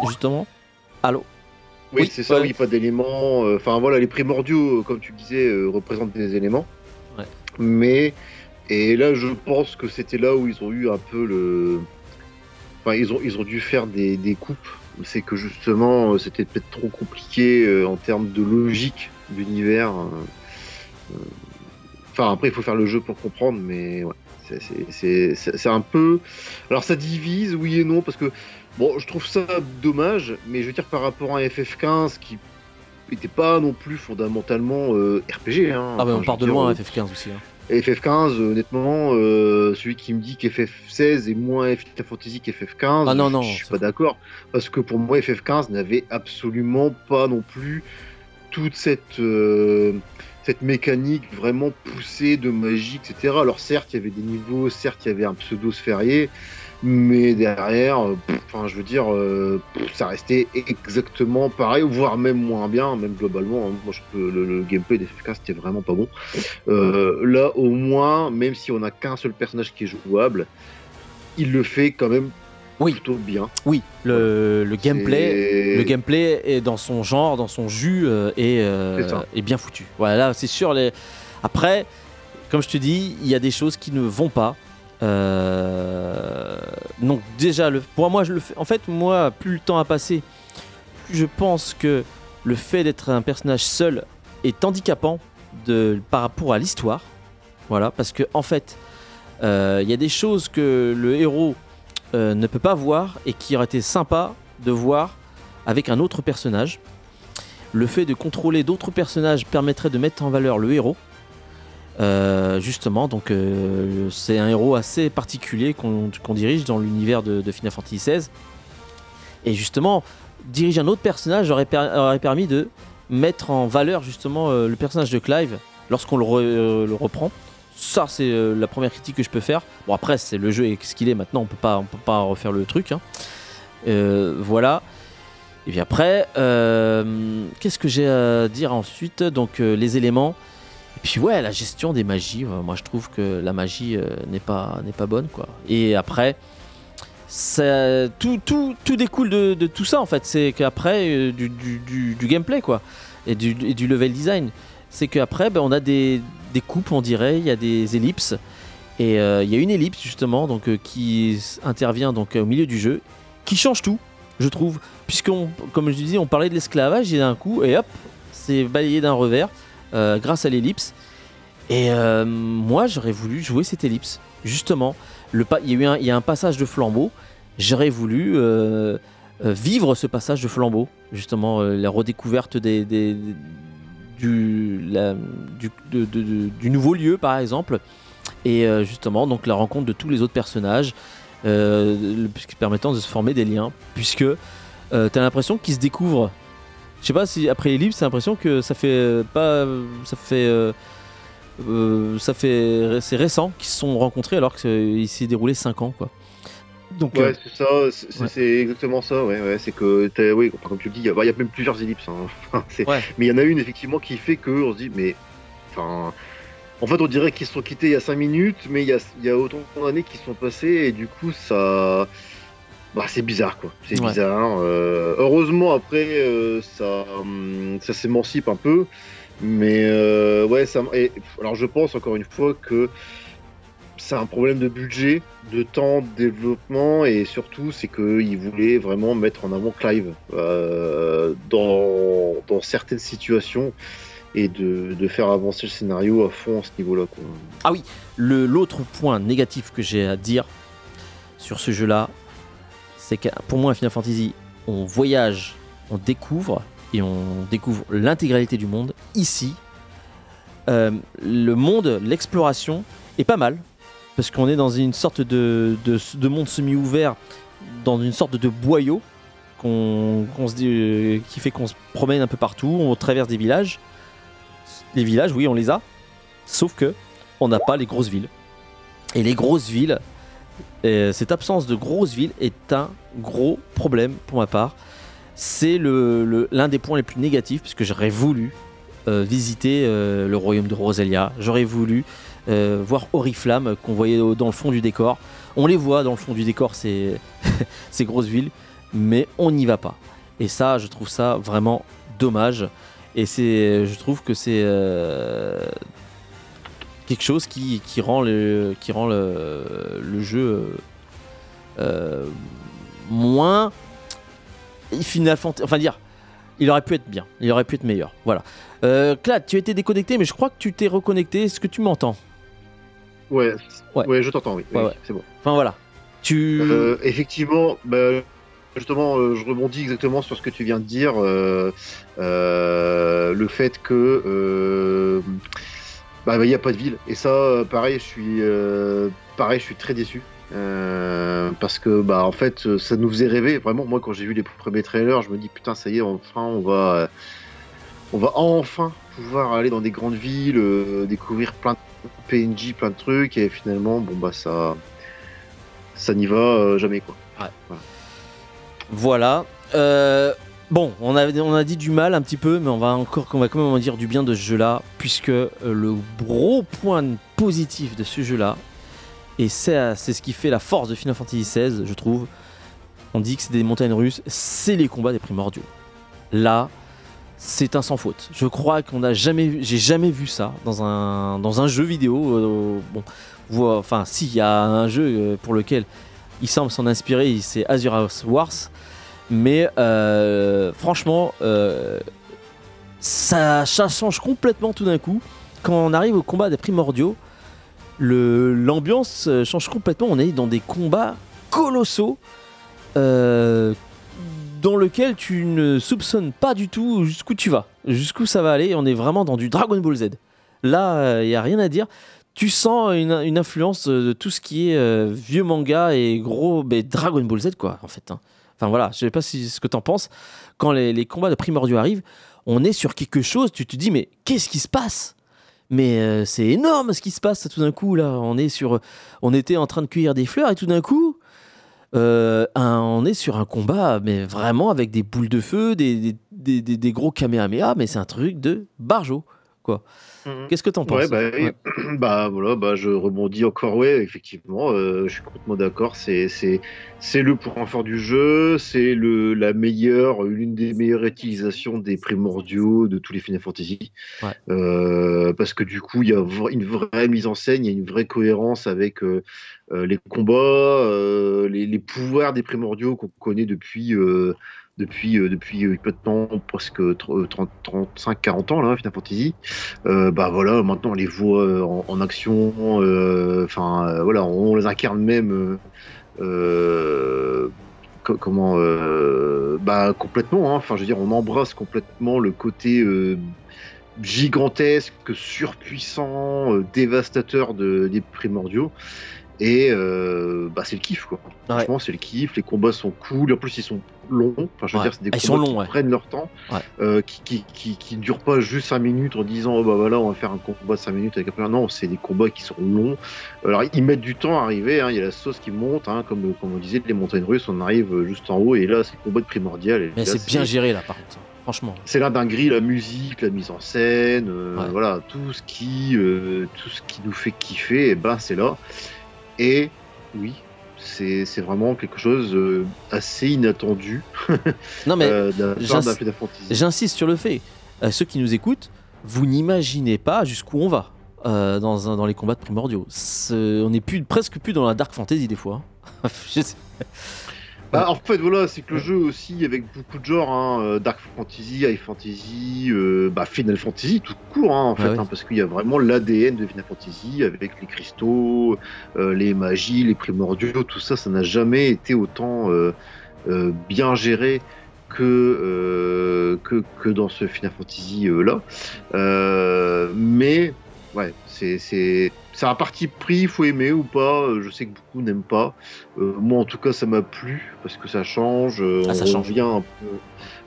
justement. Allô?
Oui,
Oui,
c'est ça,
ouais.
oui, pas d'éléments. euh, Enfin voilà, les primordiaux, euh, comme tu disais, représentent des éléments.
Ouais.
Mais, et là, je pense que c'était là où ils ont eu un peu le. Enfin, ils ont, ils ont dû faire des, des coupes. C'est que justement, c'était peut-être trop compliqué en termes de logique d'univers. Enfin, après, il faut faire le jeu pour comprendre, mais ouais. C'est- un peu. Alors, ça divise, oui et non, parce que Bon, je trouve ça dommage, mais je veux dire par rapport à FF15 qui n'était pas non plus fondamentalement euh, RPG. Hein.
Ah, mais on part de loin,
euh,
FF15 aussi. hein.
FF15, euh, honnêtement, euh, celui qui me dit qu'FF16 est moins Final Fantasy qu'FF15,
Ah non,
je,
non,
je suis pas d'accord. Parce que pour moi, FF15 n'avait absolument pas non plus toute cette, euh, cette mécanique vraiment poussée de magie, etc. Alors certes, il y avait des niveaux, certes, il y avait un pseudo sphérié, mais derrière, euh, enfin, je veux dire, euh, ça restait exactement pareil, voire même moins bien, même globalement. hein. Moi, je le, le gameplay d'FF15 c'était vraiment pas bon. Euh, là, au moins, même si on n'a qu'un seul personnage qui est jouable, il le fait quand même
Oui.
plutôt bien.
Oui, le, le gameplay.
C'est-
Le gameplay est dans son genre, dans son jus euh, et euh, est bien foutu. Voilà, là, c'est sûr. Les... Après, comme je te dis, il y a des choses qui ne vont pas. Euh, Donc déjà, le... pour moi, je le fais. En fait, moi, plus le temps a passé, plus je pense que le fait d'être un personnage seul est handicapant de... par rapport à l'histoire. Voilà, parce que en fait, euh, il y a des choses que le héros euh, ne peut pas voir et qui auraient été sympa de voir avec un autre personnage. Le fait de contrôler d'autres personnages permettrait de mettre en valeur le héros. Euh, justement, donc euh, c'est un héros assez particulier qu'on dirige dans l'univers de, Final Fantasy XVI. Et justement, diriger un autre personnage aurait, per- aurait permis de mettre en valeur justement le personnage de Clive lorsqu'on le reprend. Ça, c'est euh, la première critique que je peux faire. Bon, après, c'est le jeu et ce qu'il est maintenant, on peut pas, peut pas refaire le truc. hein. Euh, voilà. Et puis après, euh, qu'est-ce que j'ai à dire ensuite? Donc, les éléments. Et puis, ouais, la gestion des magies. moi, je trouve que la magie n'est pas, bonne, quoi. Et après, tout, tout, tout découle de, tout ça, en fait. C'est qu'après, du, gameplay, quoi. Et du level design. C'est qu'après, ben, on a des, des coupes, on dirait. Il y a des ellipses. Et euh, il y a une ellipse, justement, donc, euh, qui intervient donc, au milieu du jeu, qui change tout, je trouve. Puisqu'on, comme je disais, on parlait de l'esclavage, et d'un coup, et hop, c'est balayé d'un revers euh, grâce à l'ellipse. Et euh, moi, j'aurais voulu jouer cette ellipse. Justement, il y a eu un, passage de flambeau. J'aurais voulu euh, euh, vivre ce passage de flambeau. Justement, euh, la redécouverte des- du, nouveau lieu, par exemple. Et euh, justement, donc la rencontre de tous les autres personnages, euh, permettant de se former des liens. Puisque euh, tu as l'impression qu'ils se découvrent. Je sais pas si après l'ellipse, t'as l'impression que ça fait euh, pas. Ça fait. ça fait c'est récent qu'ils se sont rencontrés alors qu'il s'est déroulé 5 ans quoi. Donc
Ouais,
euh,
c'est ça, c'est
ouais.
exactement ça, ouais, ouais, c'est que, oui, comme tu le dis, il y, a il y a même plusieurs ellipses, hein.
Ouais.
mais il y en a une effectivement qui fait que on se dit, mais, enfin, en fait, on dirait qu'ils se sont quittés il y a 5 minutes, mais il y a, y a autant d'années qui sont passées, et du coup, ça, bah, c'est bizarre, quoi, c'est bizarre. euh, heureusement, après, euh, ça, hum, ça s'émancipe un peu, mais, ouais, ça, et, alors je pense encore une fois que c'est un problème de budget, de temps, de développement et surtout c'est qu'ils voulaient vraiment mettre en avant Clive euh, dans, dans certaines situations et de, de faire avancer le scénario à fond à ce niveau-là. quoi.
le l'autre point négatif que j'ai à dire sur ce jeu-là, c'est que pour moi, Final Fantasy, on voyage, on découvre et on découvre l'intégralité du monde. Ici, euh, le monde, l'exploration est pas mal parce qu'on est dans une sorte de, de, de monde semi-ouvert, dans une sorte de boyau euh, qui fait qu'on se promène un peu partout, on traverse des villages. Les villages, oui, on les a, sauf que on n'a pas les grosses villes. Et les grosses villes, euh, cette absence de grosses villes est un gros problème pour ma part. C'est le- l'un des points les plus négatifs, puisque j'aurais voulu euh, visiter le royaume de Roselia. J'aurais voulu euh, voir Oriflamme qu'on voyait dans le fond du décor. On les voit dans le fond du décor, ces, ces grosses villes, mais on n'y va pas. Et ça, je trouve ça vraiment dommage. Et c'est, je trouve que c'est euh, quelque chose qui, rend le, jeu euh, moins. Enfin, dire, il aurait pu être bien, il aurait pu être meilleur. Voilà. Euh, Clad, tu été déconnecté, mais je crois que tu t'es reconnecté. Est-ce que tu m'entends?
Ouais,
Ouais.
ouais. je t'entends, oui,
Ouais,
oui,
ouais.
c'est bon.
Enfin, voilà. Tu.
Euh, effectivement, bah, justement, euh, je rebondis exactement sur ce que tu viens de dire, euh, le fait que bah, il n'y a pas de ville. Et ça, pareil, je suis, pareil, je suis très déçu. Euh, parce que bah en fait ça nous faisait rêver vraiment moi quand j'ai vu les premiers trailers je me dis putain ça y est enfin on va on va enfin pouvoir aller dans des grandes villes euh, découvrir plein de PNJ plein de trucs et finalement bon bah ça ça n'y va euh, jamais quoi
Voilà. Euh, bon, on a, on a dit du mal un petit peu, mais on va encore, on va quand même en dire du bien de ce jeu-là, puisque euh, le gros point positif de ce jeu-là, et c'est c'est ce qui fait la force de Final Fantasy XVI, je trouve. On dit que c'est des montagnes russes, c'est les combats des primordiaux. Là, c'est un sans faute. Je crois qu'on a jamais, vu- j'ai jamais vu ça dans un jeu vidéo. euh, bon, vous- enfin, si il y a un jeu euh, pour lequel il semble s'en inspirer, c'est Azure House Wars. Mais euh, franchement, euh, ça, change complètement tout d'un coup. Quand on arrive au combat des primordiaux, l'ambiance euh, change complètement. On est dans des combats colossaux euh, dans lequel tu ne soupçonnes pas du tout jusqu'où tu vas, jusqu'où ça va aller. On est vraiment dans du Dragon Ball Z. Là, il y a rien à dire. Tu sens une, influence de tout ce qui est euh, vieux manga et gros ben, Dragon Ball Z, quoi, en fait. hein. Enfin voilà, je sais pas si, ce que t'en penses. Quand les, les combats de primordiaux arrivent, on est sur quelque chose, tu te dis, mais qu'est-ce qui se passe? Mais euh, c'est énorme ce qui se passe tout d'un coup là. On est sur, on était en train de cueillir des fleurs et tout d'un coup, euh, un- on est sur un combat, mais vraiment avec des boules de feu, des, des, des- des- des gros kamehameha, mais c'est un truc de barjo.
Mhm.
Qu'est-ce que t'en penses
Ouais, bah.
Ouais.
bah voilà, bah je rebondis encore, ouais, effectivement, euh, je suis complètement d'accord. C'est c'est c'est le point fort du jeu, c'est le la meilleure, l'une des meilleures utilisations des primordiaux de tous les Final Fantasy,
Ouais.
Euh, parce que du coup il y a une vraie mise en scène, il y a une vraie cohérence avec euh, les combats, euh, les, pouvoirs des primordiaux qu'on connaît depuis. euh, depuis, euh, depuis euh, maintenant presque 35-40 ans, là, Final Fantasy. Euh, bah voilà, maintenant on les voit euh, en, action, euh, enfin euh, voilà, on, les incarne même, euh, euh, co- comment, euh, bah complètement, hein. enfin je veux dire, on embrasse complètement le côté euh, gigantesque, surpuissant, euh, dévastateur de, des primordiaux. Et euh, bah c'est le kiff quoi. Franchement c'est le kiff. Les combats sont cool. En plus ils sont longs. Enfin je veux
Ouais.
dire c'est des
ils
combats
sont
qui
longs,
prennent leur temps,
Ouais.
euh, qui, qui, qui qui ne durent pas juste 5 minutes en disant oh bah voilà on va faire un combat de 5 minutes avec un. Non c'est des combats qui sont longs. Alors ils mettent du temps à arriver. hein. Il y a la sauce qui monte. Hein, comme comme on disait les montagnes russes on arrive juste en haut et là c'est le combat de primordial. Et
Mais c'est bien géré là, par contre. Franchement.
c'est la dinguerie, la musique, la mise en scène, euh,
Ouais.
voilà, tout ce qui, euh, tout ce qui nous fait kiffer, et ben c'est là. Et oui, c'est vraiment quelque chose euh, assez inattendu
Non mais
euh.
J'insiste sur le fait, euh, ceux qui nous écoutent, vous n'imaginez pas jusqu'où on va dans, un- dans les combats de primordiaux. On est plus, presque plus dans la dark fantasy des fois. hein. Je sais-
Bah, en fait, voilà, c'est que le jeu aussi, avec beaucoup de genres, hein, euh, Dark Fantasy, High Fantasy, euh, bah, Final Fantasy, tout court, hein, en fait,
Ah oui.
hein, parce qu'il y a vraiment l'ADN de Final Fantasy, avec les cristaux, euh, les magies, les primordiaux, tout ça, ça n'a jamais été autant euh, euh, bien géré que, euh, que, que dans ce Final Fantasy euh, là. Euh, mais, ouais, c'est. C'est un parti pris, il faut aimer ou pas. euh, Je sais que beaucoup n'aiment pas. Euh, moi, en tout cas, ça m'a plu parce que ça change. euh,
Ah, ça
on
change.
revient un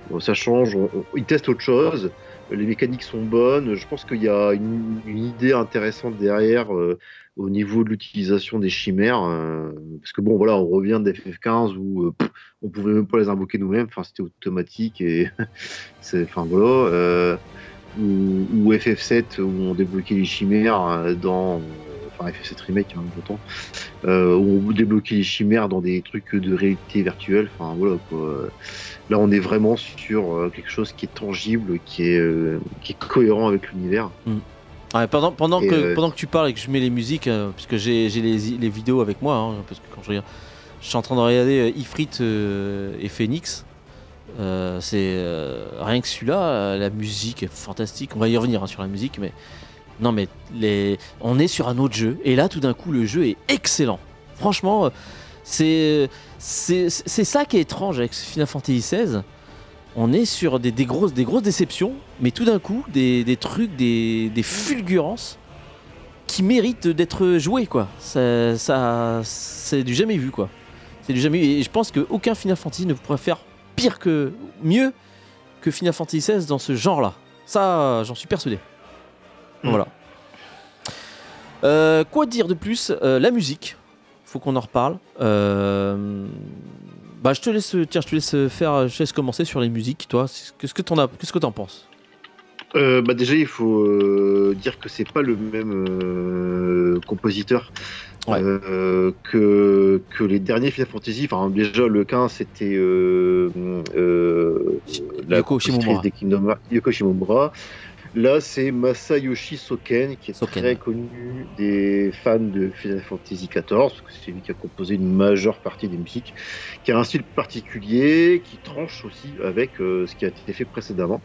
peu. ça change. On, on- ils testent autre chose. Les mécaniques sont bonnes. Je pense qu'il y a une, une idée intéressante derrière euh, au niveau de l'utilisation des chimères. parce que bon, voilà, on revient de FF15 où pff, on pouvait même pas les invoquer nous-mêmes. Enfin, c'était automatique et c'est. Enfin voilà. Ou, ou FF7 où on débloquait les chimères euh, dans. Enfin, FF7 Remake, hein, j'entends euh, où on débloquait les chimères dans des trucs de réalité virtuelle. Enfin voilà quoi. Là on est vraiment sur euh, quelque chose qui est tangible, qui est, euh, qui est cohérent avec l'univers.
Ouais, pendant, pendant,
Et,
que,
euh,
pendant que tu parles et que je mets les musiques, euh, puisque j'ai j'ai les, les vidéos avec moi, hein, parce que quand je regarde, je suis en train de regarder euh, Ifrit et Phoenix. Euh, c'est euh, rien que celui-là, euh, la musique est fantastique. On va y revenir hein, sur la musique, mais non, mais les, on est sur un autre jeu. Et là, tout d'un coup, le jeu est excellent. Franchement, c'est c'est ça qui est étrange avec Final Fantasy XVI. On est sur des, des grosses, des grosses déceptions, mais tout d'un coup, des, des trucs, des, des fulgurances qui méritent d'être joués, quoi. Ça, ça, c'est du jamais vu, quoi. C'est du jamais vu. Et je pense qu'aucun Final Fantasy ne pourrait faire pire que, mieux que Final Fantasy XVI dans ce genre-là. Ça, j'en suis persuadé.
Mm.
Voilà. Euh, quoi dire de plus Euh, La musique. Faut qu'on en reparle. Euh, Bah, je te laisse, tiens, je te laisse faire, je te laisse commencer sur les musiques, toi. Qu'est-ce que t'en as, qu'est-ce que t'en penses?
Euh, bah déjà il faut dire que c'est pas le même compositeur
Ouais.
euh, que, que les derniers Final Fantasy. Enfin déjà le 15 c'était euh, euh, la
Yoko
compositrice
Shimomura.
des Kingdom Hearts, Yoko Shimomura. Là, c'est Masayoshi Soken, qui est
Soken.
très connu des fans de Final Fantasy XIV, parce que c'est lui qui a composé une majeure partie des musiques, qui a un style particulier, qui tranche aussi avec euh, ce qui a été fait précédemment.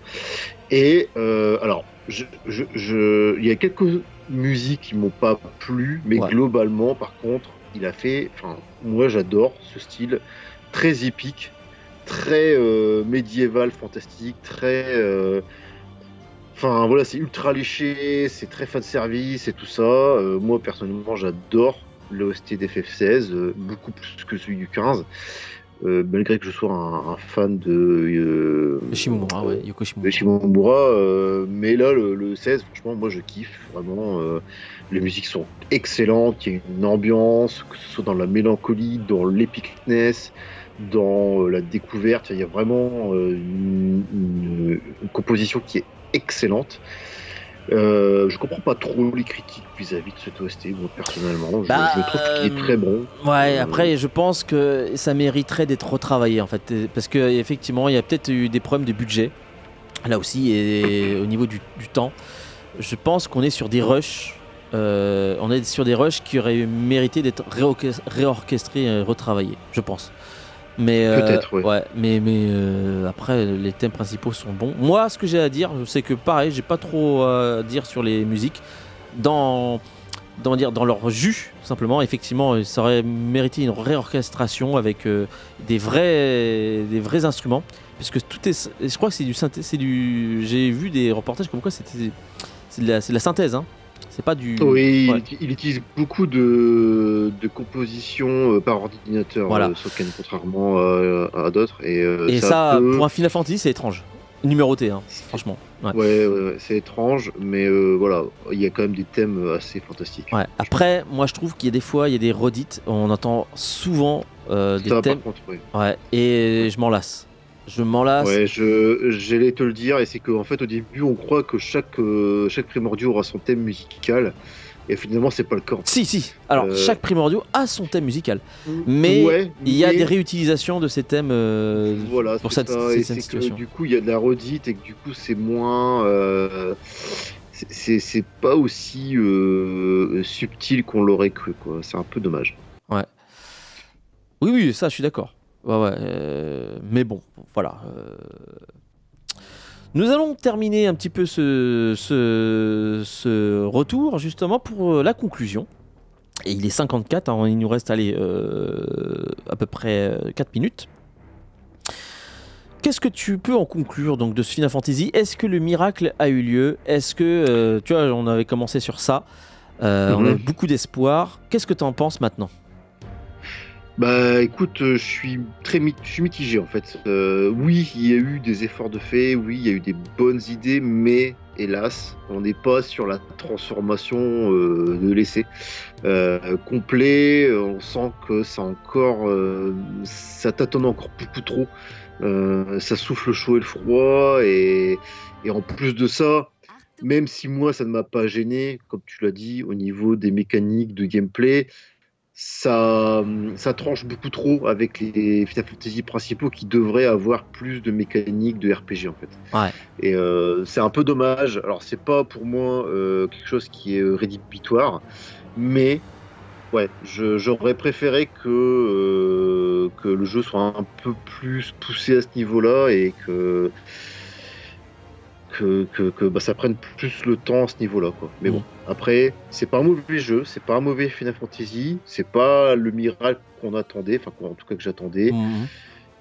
Et euh, alors, je, je- je- il y a quelques musiques qui m'ont pas plu, mais
Ouais.
globalement, par contre, il a fait, enfin, moi j'adore ce style très épique, très euh, médiéval, fantastique, très. Enfin voilà, c'est ultra léché, c'est très fan service et tout ça. Euh, moi personnellement, j'adore l'OST d'FF16, euh, beaucoup plus que celui du 15. Euh, malgré que je sois un, un fan de,
Shimomura, ouais, Yoko
de
Shimomura.
Shimomura, mais là le, le 16, franchement, moi je kiffe vraiment. les musiques sont excellentes, il y a une ambiance, que ce soit dans la mélancolie, dans l'épicness, dans la découverte, il y a vraiment une, une- une composition qui est excellente. Euh, je comprends pas trop les critiques vis-à-vis de cet OST, moi personnellement. Je,
Bah,
je trouve qu'il est très bon.
Ouais,
Euh,
après, je pense que ça mériterait d'être retravaillé en fait. Parce qu'effectivement, il y a peut-être eu des problèmes de budget. Là aussi, et au niveau du, du temps, je pense qu'on est sur des rushs. euh, on est sur des rushs qui auraient mérité d'être réorches- réorchestrés et retravaillés, je pense. Mais, euh,
ouais.
mais, mais euh, après, les thèmes principaux sont bons. Moi, ce que j'ai à dire, c'est que pareil, j'ai pas trop à dire sur les musiques. Dans, dans, dire, dans leur jus, simplement, effectivement, ça aurait mérité une réorchestration avec euh, des, vrais, des vrais instruments. Puisque tout est. Je crois que c'est du synthé. C'est du. J'ai vu des reportages comme quoi c'était. C'est de, la- c'est de la synthèse, hein. C'est pas du.
Oui,
Ouais.
il, il utilise beaucoup de, de compositions euh, par ordinateur,
Voilà.
euh, Soken, contrairement euh, à d'autres. Et,
Et
ça
ça,
peut-
pour un Final Fantasy, c'est étrange. Numéroté, hein, franchement. Ouais.
Ouais, ouais, c'est étrange, mais euh, voilà, il y a quand même des thèmes assez fantastiques.
Ouais. Après, moi je trouve qu'il y a des fois, il y a des redites, on entend souvent euh, des thèmes.
contre. Ouais,
et je m'en lasse. Je m'en lasse.
Ouais, je j'allais te le dire, et c'est qu'en fait, au début, on croit que chaque, euh, chaque primordial aura son thème musical, et finalement, c'est pas le cas.
Si, si. Alors,
Euh,
chaque primordio a son thème musical. Mais
Ouais,
Il y a
mais-
des réutilisations de ces thèmes. euh,
Voilà,
pour cette-
ça, et
cette
c'est
situation.
que du coup il y a de la redite et que du coup c'est moins euh, c'est- pas aussi euh, subtil qu'on l'aurait cru quoi c'est un peu dommage
Oui, oui, ça, je suis d'accord. Ouais, ouais. euh, Mais bon, voilà. euh. Nous allons terminer un petit peu ce, ce, ce retour, justement, pour euh, la conclusion. Et il est 54, hein, il nous reste allez, euh, à peu près euh, 4 minutes. Qu'est-ce que tu peux en conclure donc de ce Final Fantasy? Est-ce que le miracle a eu lieu? Est-ce que, tu vois, on avait commencé sur ça, on
Mhm.
avait beaucoup d'espoir. Qu'est-ce que tu en penses maintenant?
Bah écoute euh, je suis très je suis mitigé en fait. Euh, oui il y a eu des efforts de fait oui il y a eu des bonnes idées mais hélas on n'est pas sur la transformation euh, de l'essai euh, complet. On sent que ça encore euh, ça tâtonne encore beaucoup trop. Euh, ça souffle le chaud et le froid et, et en plus de ça même si moi ça ne m'a pas gêné comme tu l'as dit au niveau des mécaniques de gameplay ça, ça tranche beaucoup trop avec les Final Fantasy principaux qui devraient avoir plus de mécaniques de RPG en fait.
Ouais.
Et euh, c'est un peu dommage. Alors c'est pas pour moi euh, quelque chose qui est euh, rédhibitoire, mais ouais, j'aurais préféré que euh, que le jeu soit un peu plus poussé à ce niveau-là et que que, que, que, bah, ça prenne plus le temps à ce niveau-là. Quoi. Mais bon, après, c'est pas un mauvais jeu, c'est pas un mauvais Final Fantasy, c'est pas le miracle qu'on attendait, enfin en tout cas que j'attendais,
Mhm.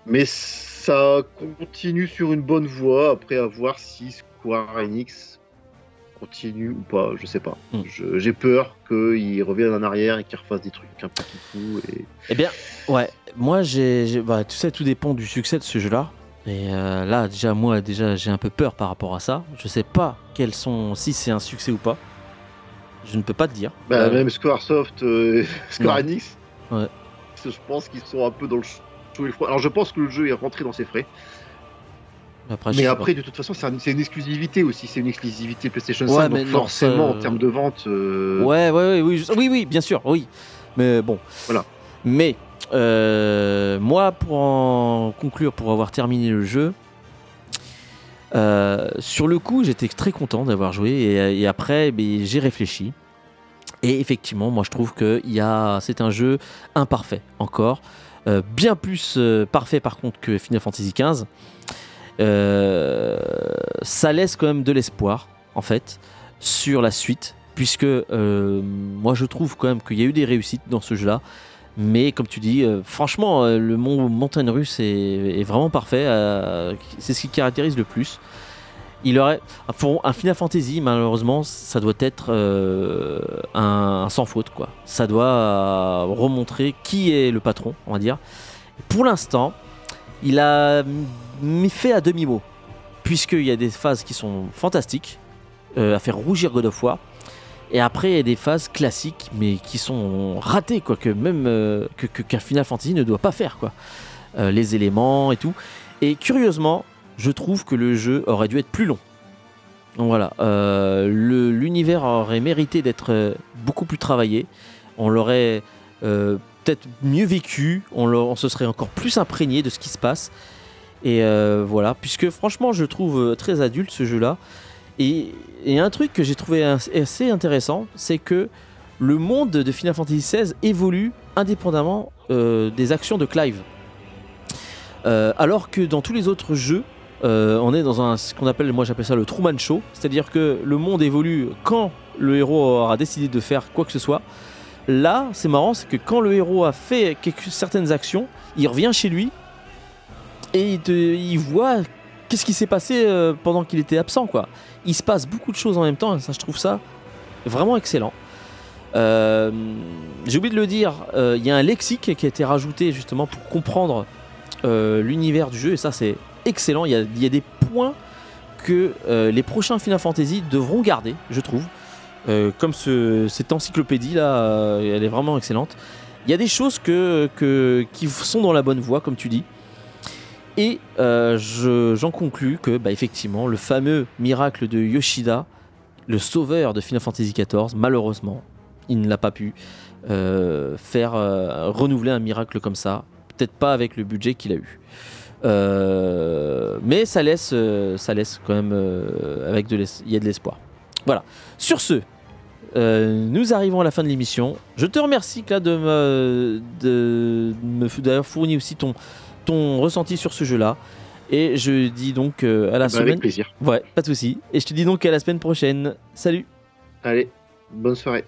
mais ça continue sur une bonne voie. Après, à voir si Square Enix continue ou pas, je sais pas.
Mm.
Je- J'ai peur qu'ils reviennent en arrière et qu'ils refassent des trucs un peu fous. Et...
Eh bien, ouais, moi j'ai. j'ai- Bah, tu sais, tout dépend du succès de ce jeu-là. Et euh, là, déjà, moi, déjà, j'ai un peu peur par rapport à ça. Je sais pas quels sont. si c'est un succès ou pas. Je ne peux pas te dire.
Bah,
Euh,
Même Squaresoft, euh, Square
Non.
Enix,
Ouais.
je pense qu'ils sont un peu dans le chaud et le froid. Alors je pense que le jeu est rentré dans ses frais.
après,
mais après, de toute façon, c'est un- c'est une exclusivité aussi. C'est une exclusivité PlayStation
Ouais,
5.
mais
donc
non,
forcément, en termes de vente. euh.
Ouais, ouais, ouais, oui, je- oui, oui, bien sûr, oui. Mais bon.
Voilà.
Mais euh, moi, pour en conclure, pour avoir terminé le jeu, sur le coup, j'étais très content d'avoir joué et, après, ben, j'ai réfléchi. Et effectivement, moi je trouve que c'est un jeu imparfait encore. bien plus parfait par contre que Final Fantasy XV. ça laisse quand même de l'espoir en fait sur la suite puisque moi je trouve quand même qu'il y a eu des réussites dans ce jeu là mais comme tu dis, euh, franchement, euh, le mont montagne russe est, vraiment parfait. Euh, c'est ce qui caractérise le plus. Il aurait, pour un Final Fantasy, malheureusement, ça doit être un, sans faute, quoi. Ça doit remontrer qui est le patron, on va dire. pour l'instant, il a fait à demi-mot, puisqu'il y a des phases qui sont fantastiques, à faire rougir God. Et après, il y a des phases classiques, mais qui sont ratées, quoi, que même euh, qu'un Final Fantasy ne doit pas faire, quoi. Euh, les éléments et tout. Et curieusement, je trouve que le jeu aurait dû être plus long. Donc voilà, euh, l'univers aurait mérité d'être beaucoup plus travaillé. On l'aurait peut-être mieux vécu. On, se serait encore plus imprégné de ce qui se passe. Et voilà, puisque franchement, je trouve très adulte ce jeu-là. Et, un truc que j'ai trouvé assez intéressant, c'est que le monde de Final Fantasy XVI évolue indépendamment euh, des actions de Clive. Euh, alors que dans tous les autres jeux, euh, on est dans un, ce qu'on appelle, moi j'appelle ça le Truman Show, c'est-à-dire que le monde évolue quand le héros aura décidé de faire quoi que ce soit. Là, c'est marrant, c'est que quand le héros a fait certaines actions, il revient chez lui et il, il voit qu'est-ce qui s'est passé pendant qu'il était absent, quoi il se passe beaucoup de choses en même temps, ça, je trouve ça vraiment excellent. Euh, j'ai oublié de le dire, euh, il y a un lexique qui a été rajouté justement pour comprendre euh, l'univers du jeu, et ça, c'est excellent. Il y, a, des points que les prochains Final Fantasy devront garder, je trouve. comme cette encyclopédie là, elle est vraiment excellente. Il y a des choses que, qui sont dans la bonne voie, comme tu dis. Et euh, j'en conclus que, bah, effectivement, le fameux miracle de Yoshida, le sauveur de Final Fantasy XIV, malheureusement, il ne l'a pas pu euh, faire euh, renouveler un miracle comme ça. Peut-être pas avec le budget qu'il a eu. mais ça laisse, ça laisse quand même avec de il y a de l'espoir. Voilà. Sur ce, nous arrivons à la fin de l'émission. Je te remercie là de me, de me d'avoir fourni aussi ton, ton ressenti sur ce jeu-là. Et je dis donc euh, à la bah, semaine.
Avec plaisir.
Ouais, pas de souci. Et je te dis donc à la semaine prochaine. Salut.
Allez, bonne soirée.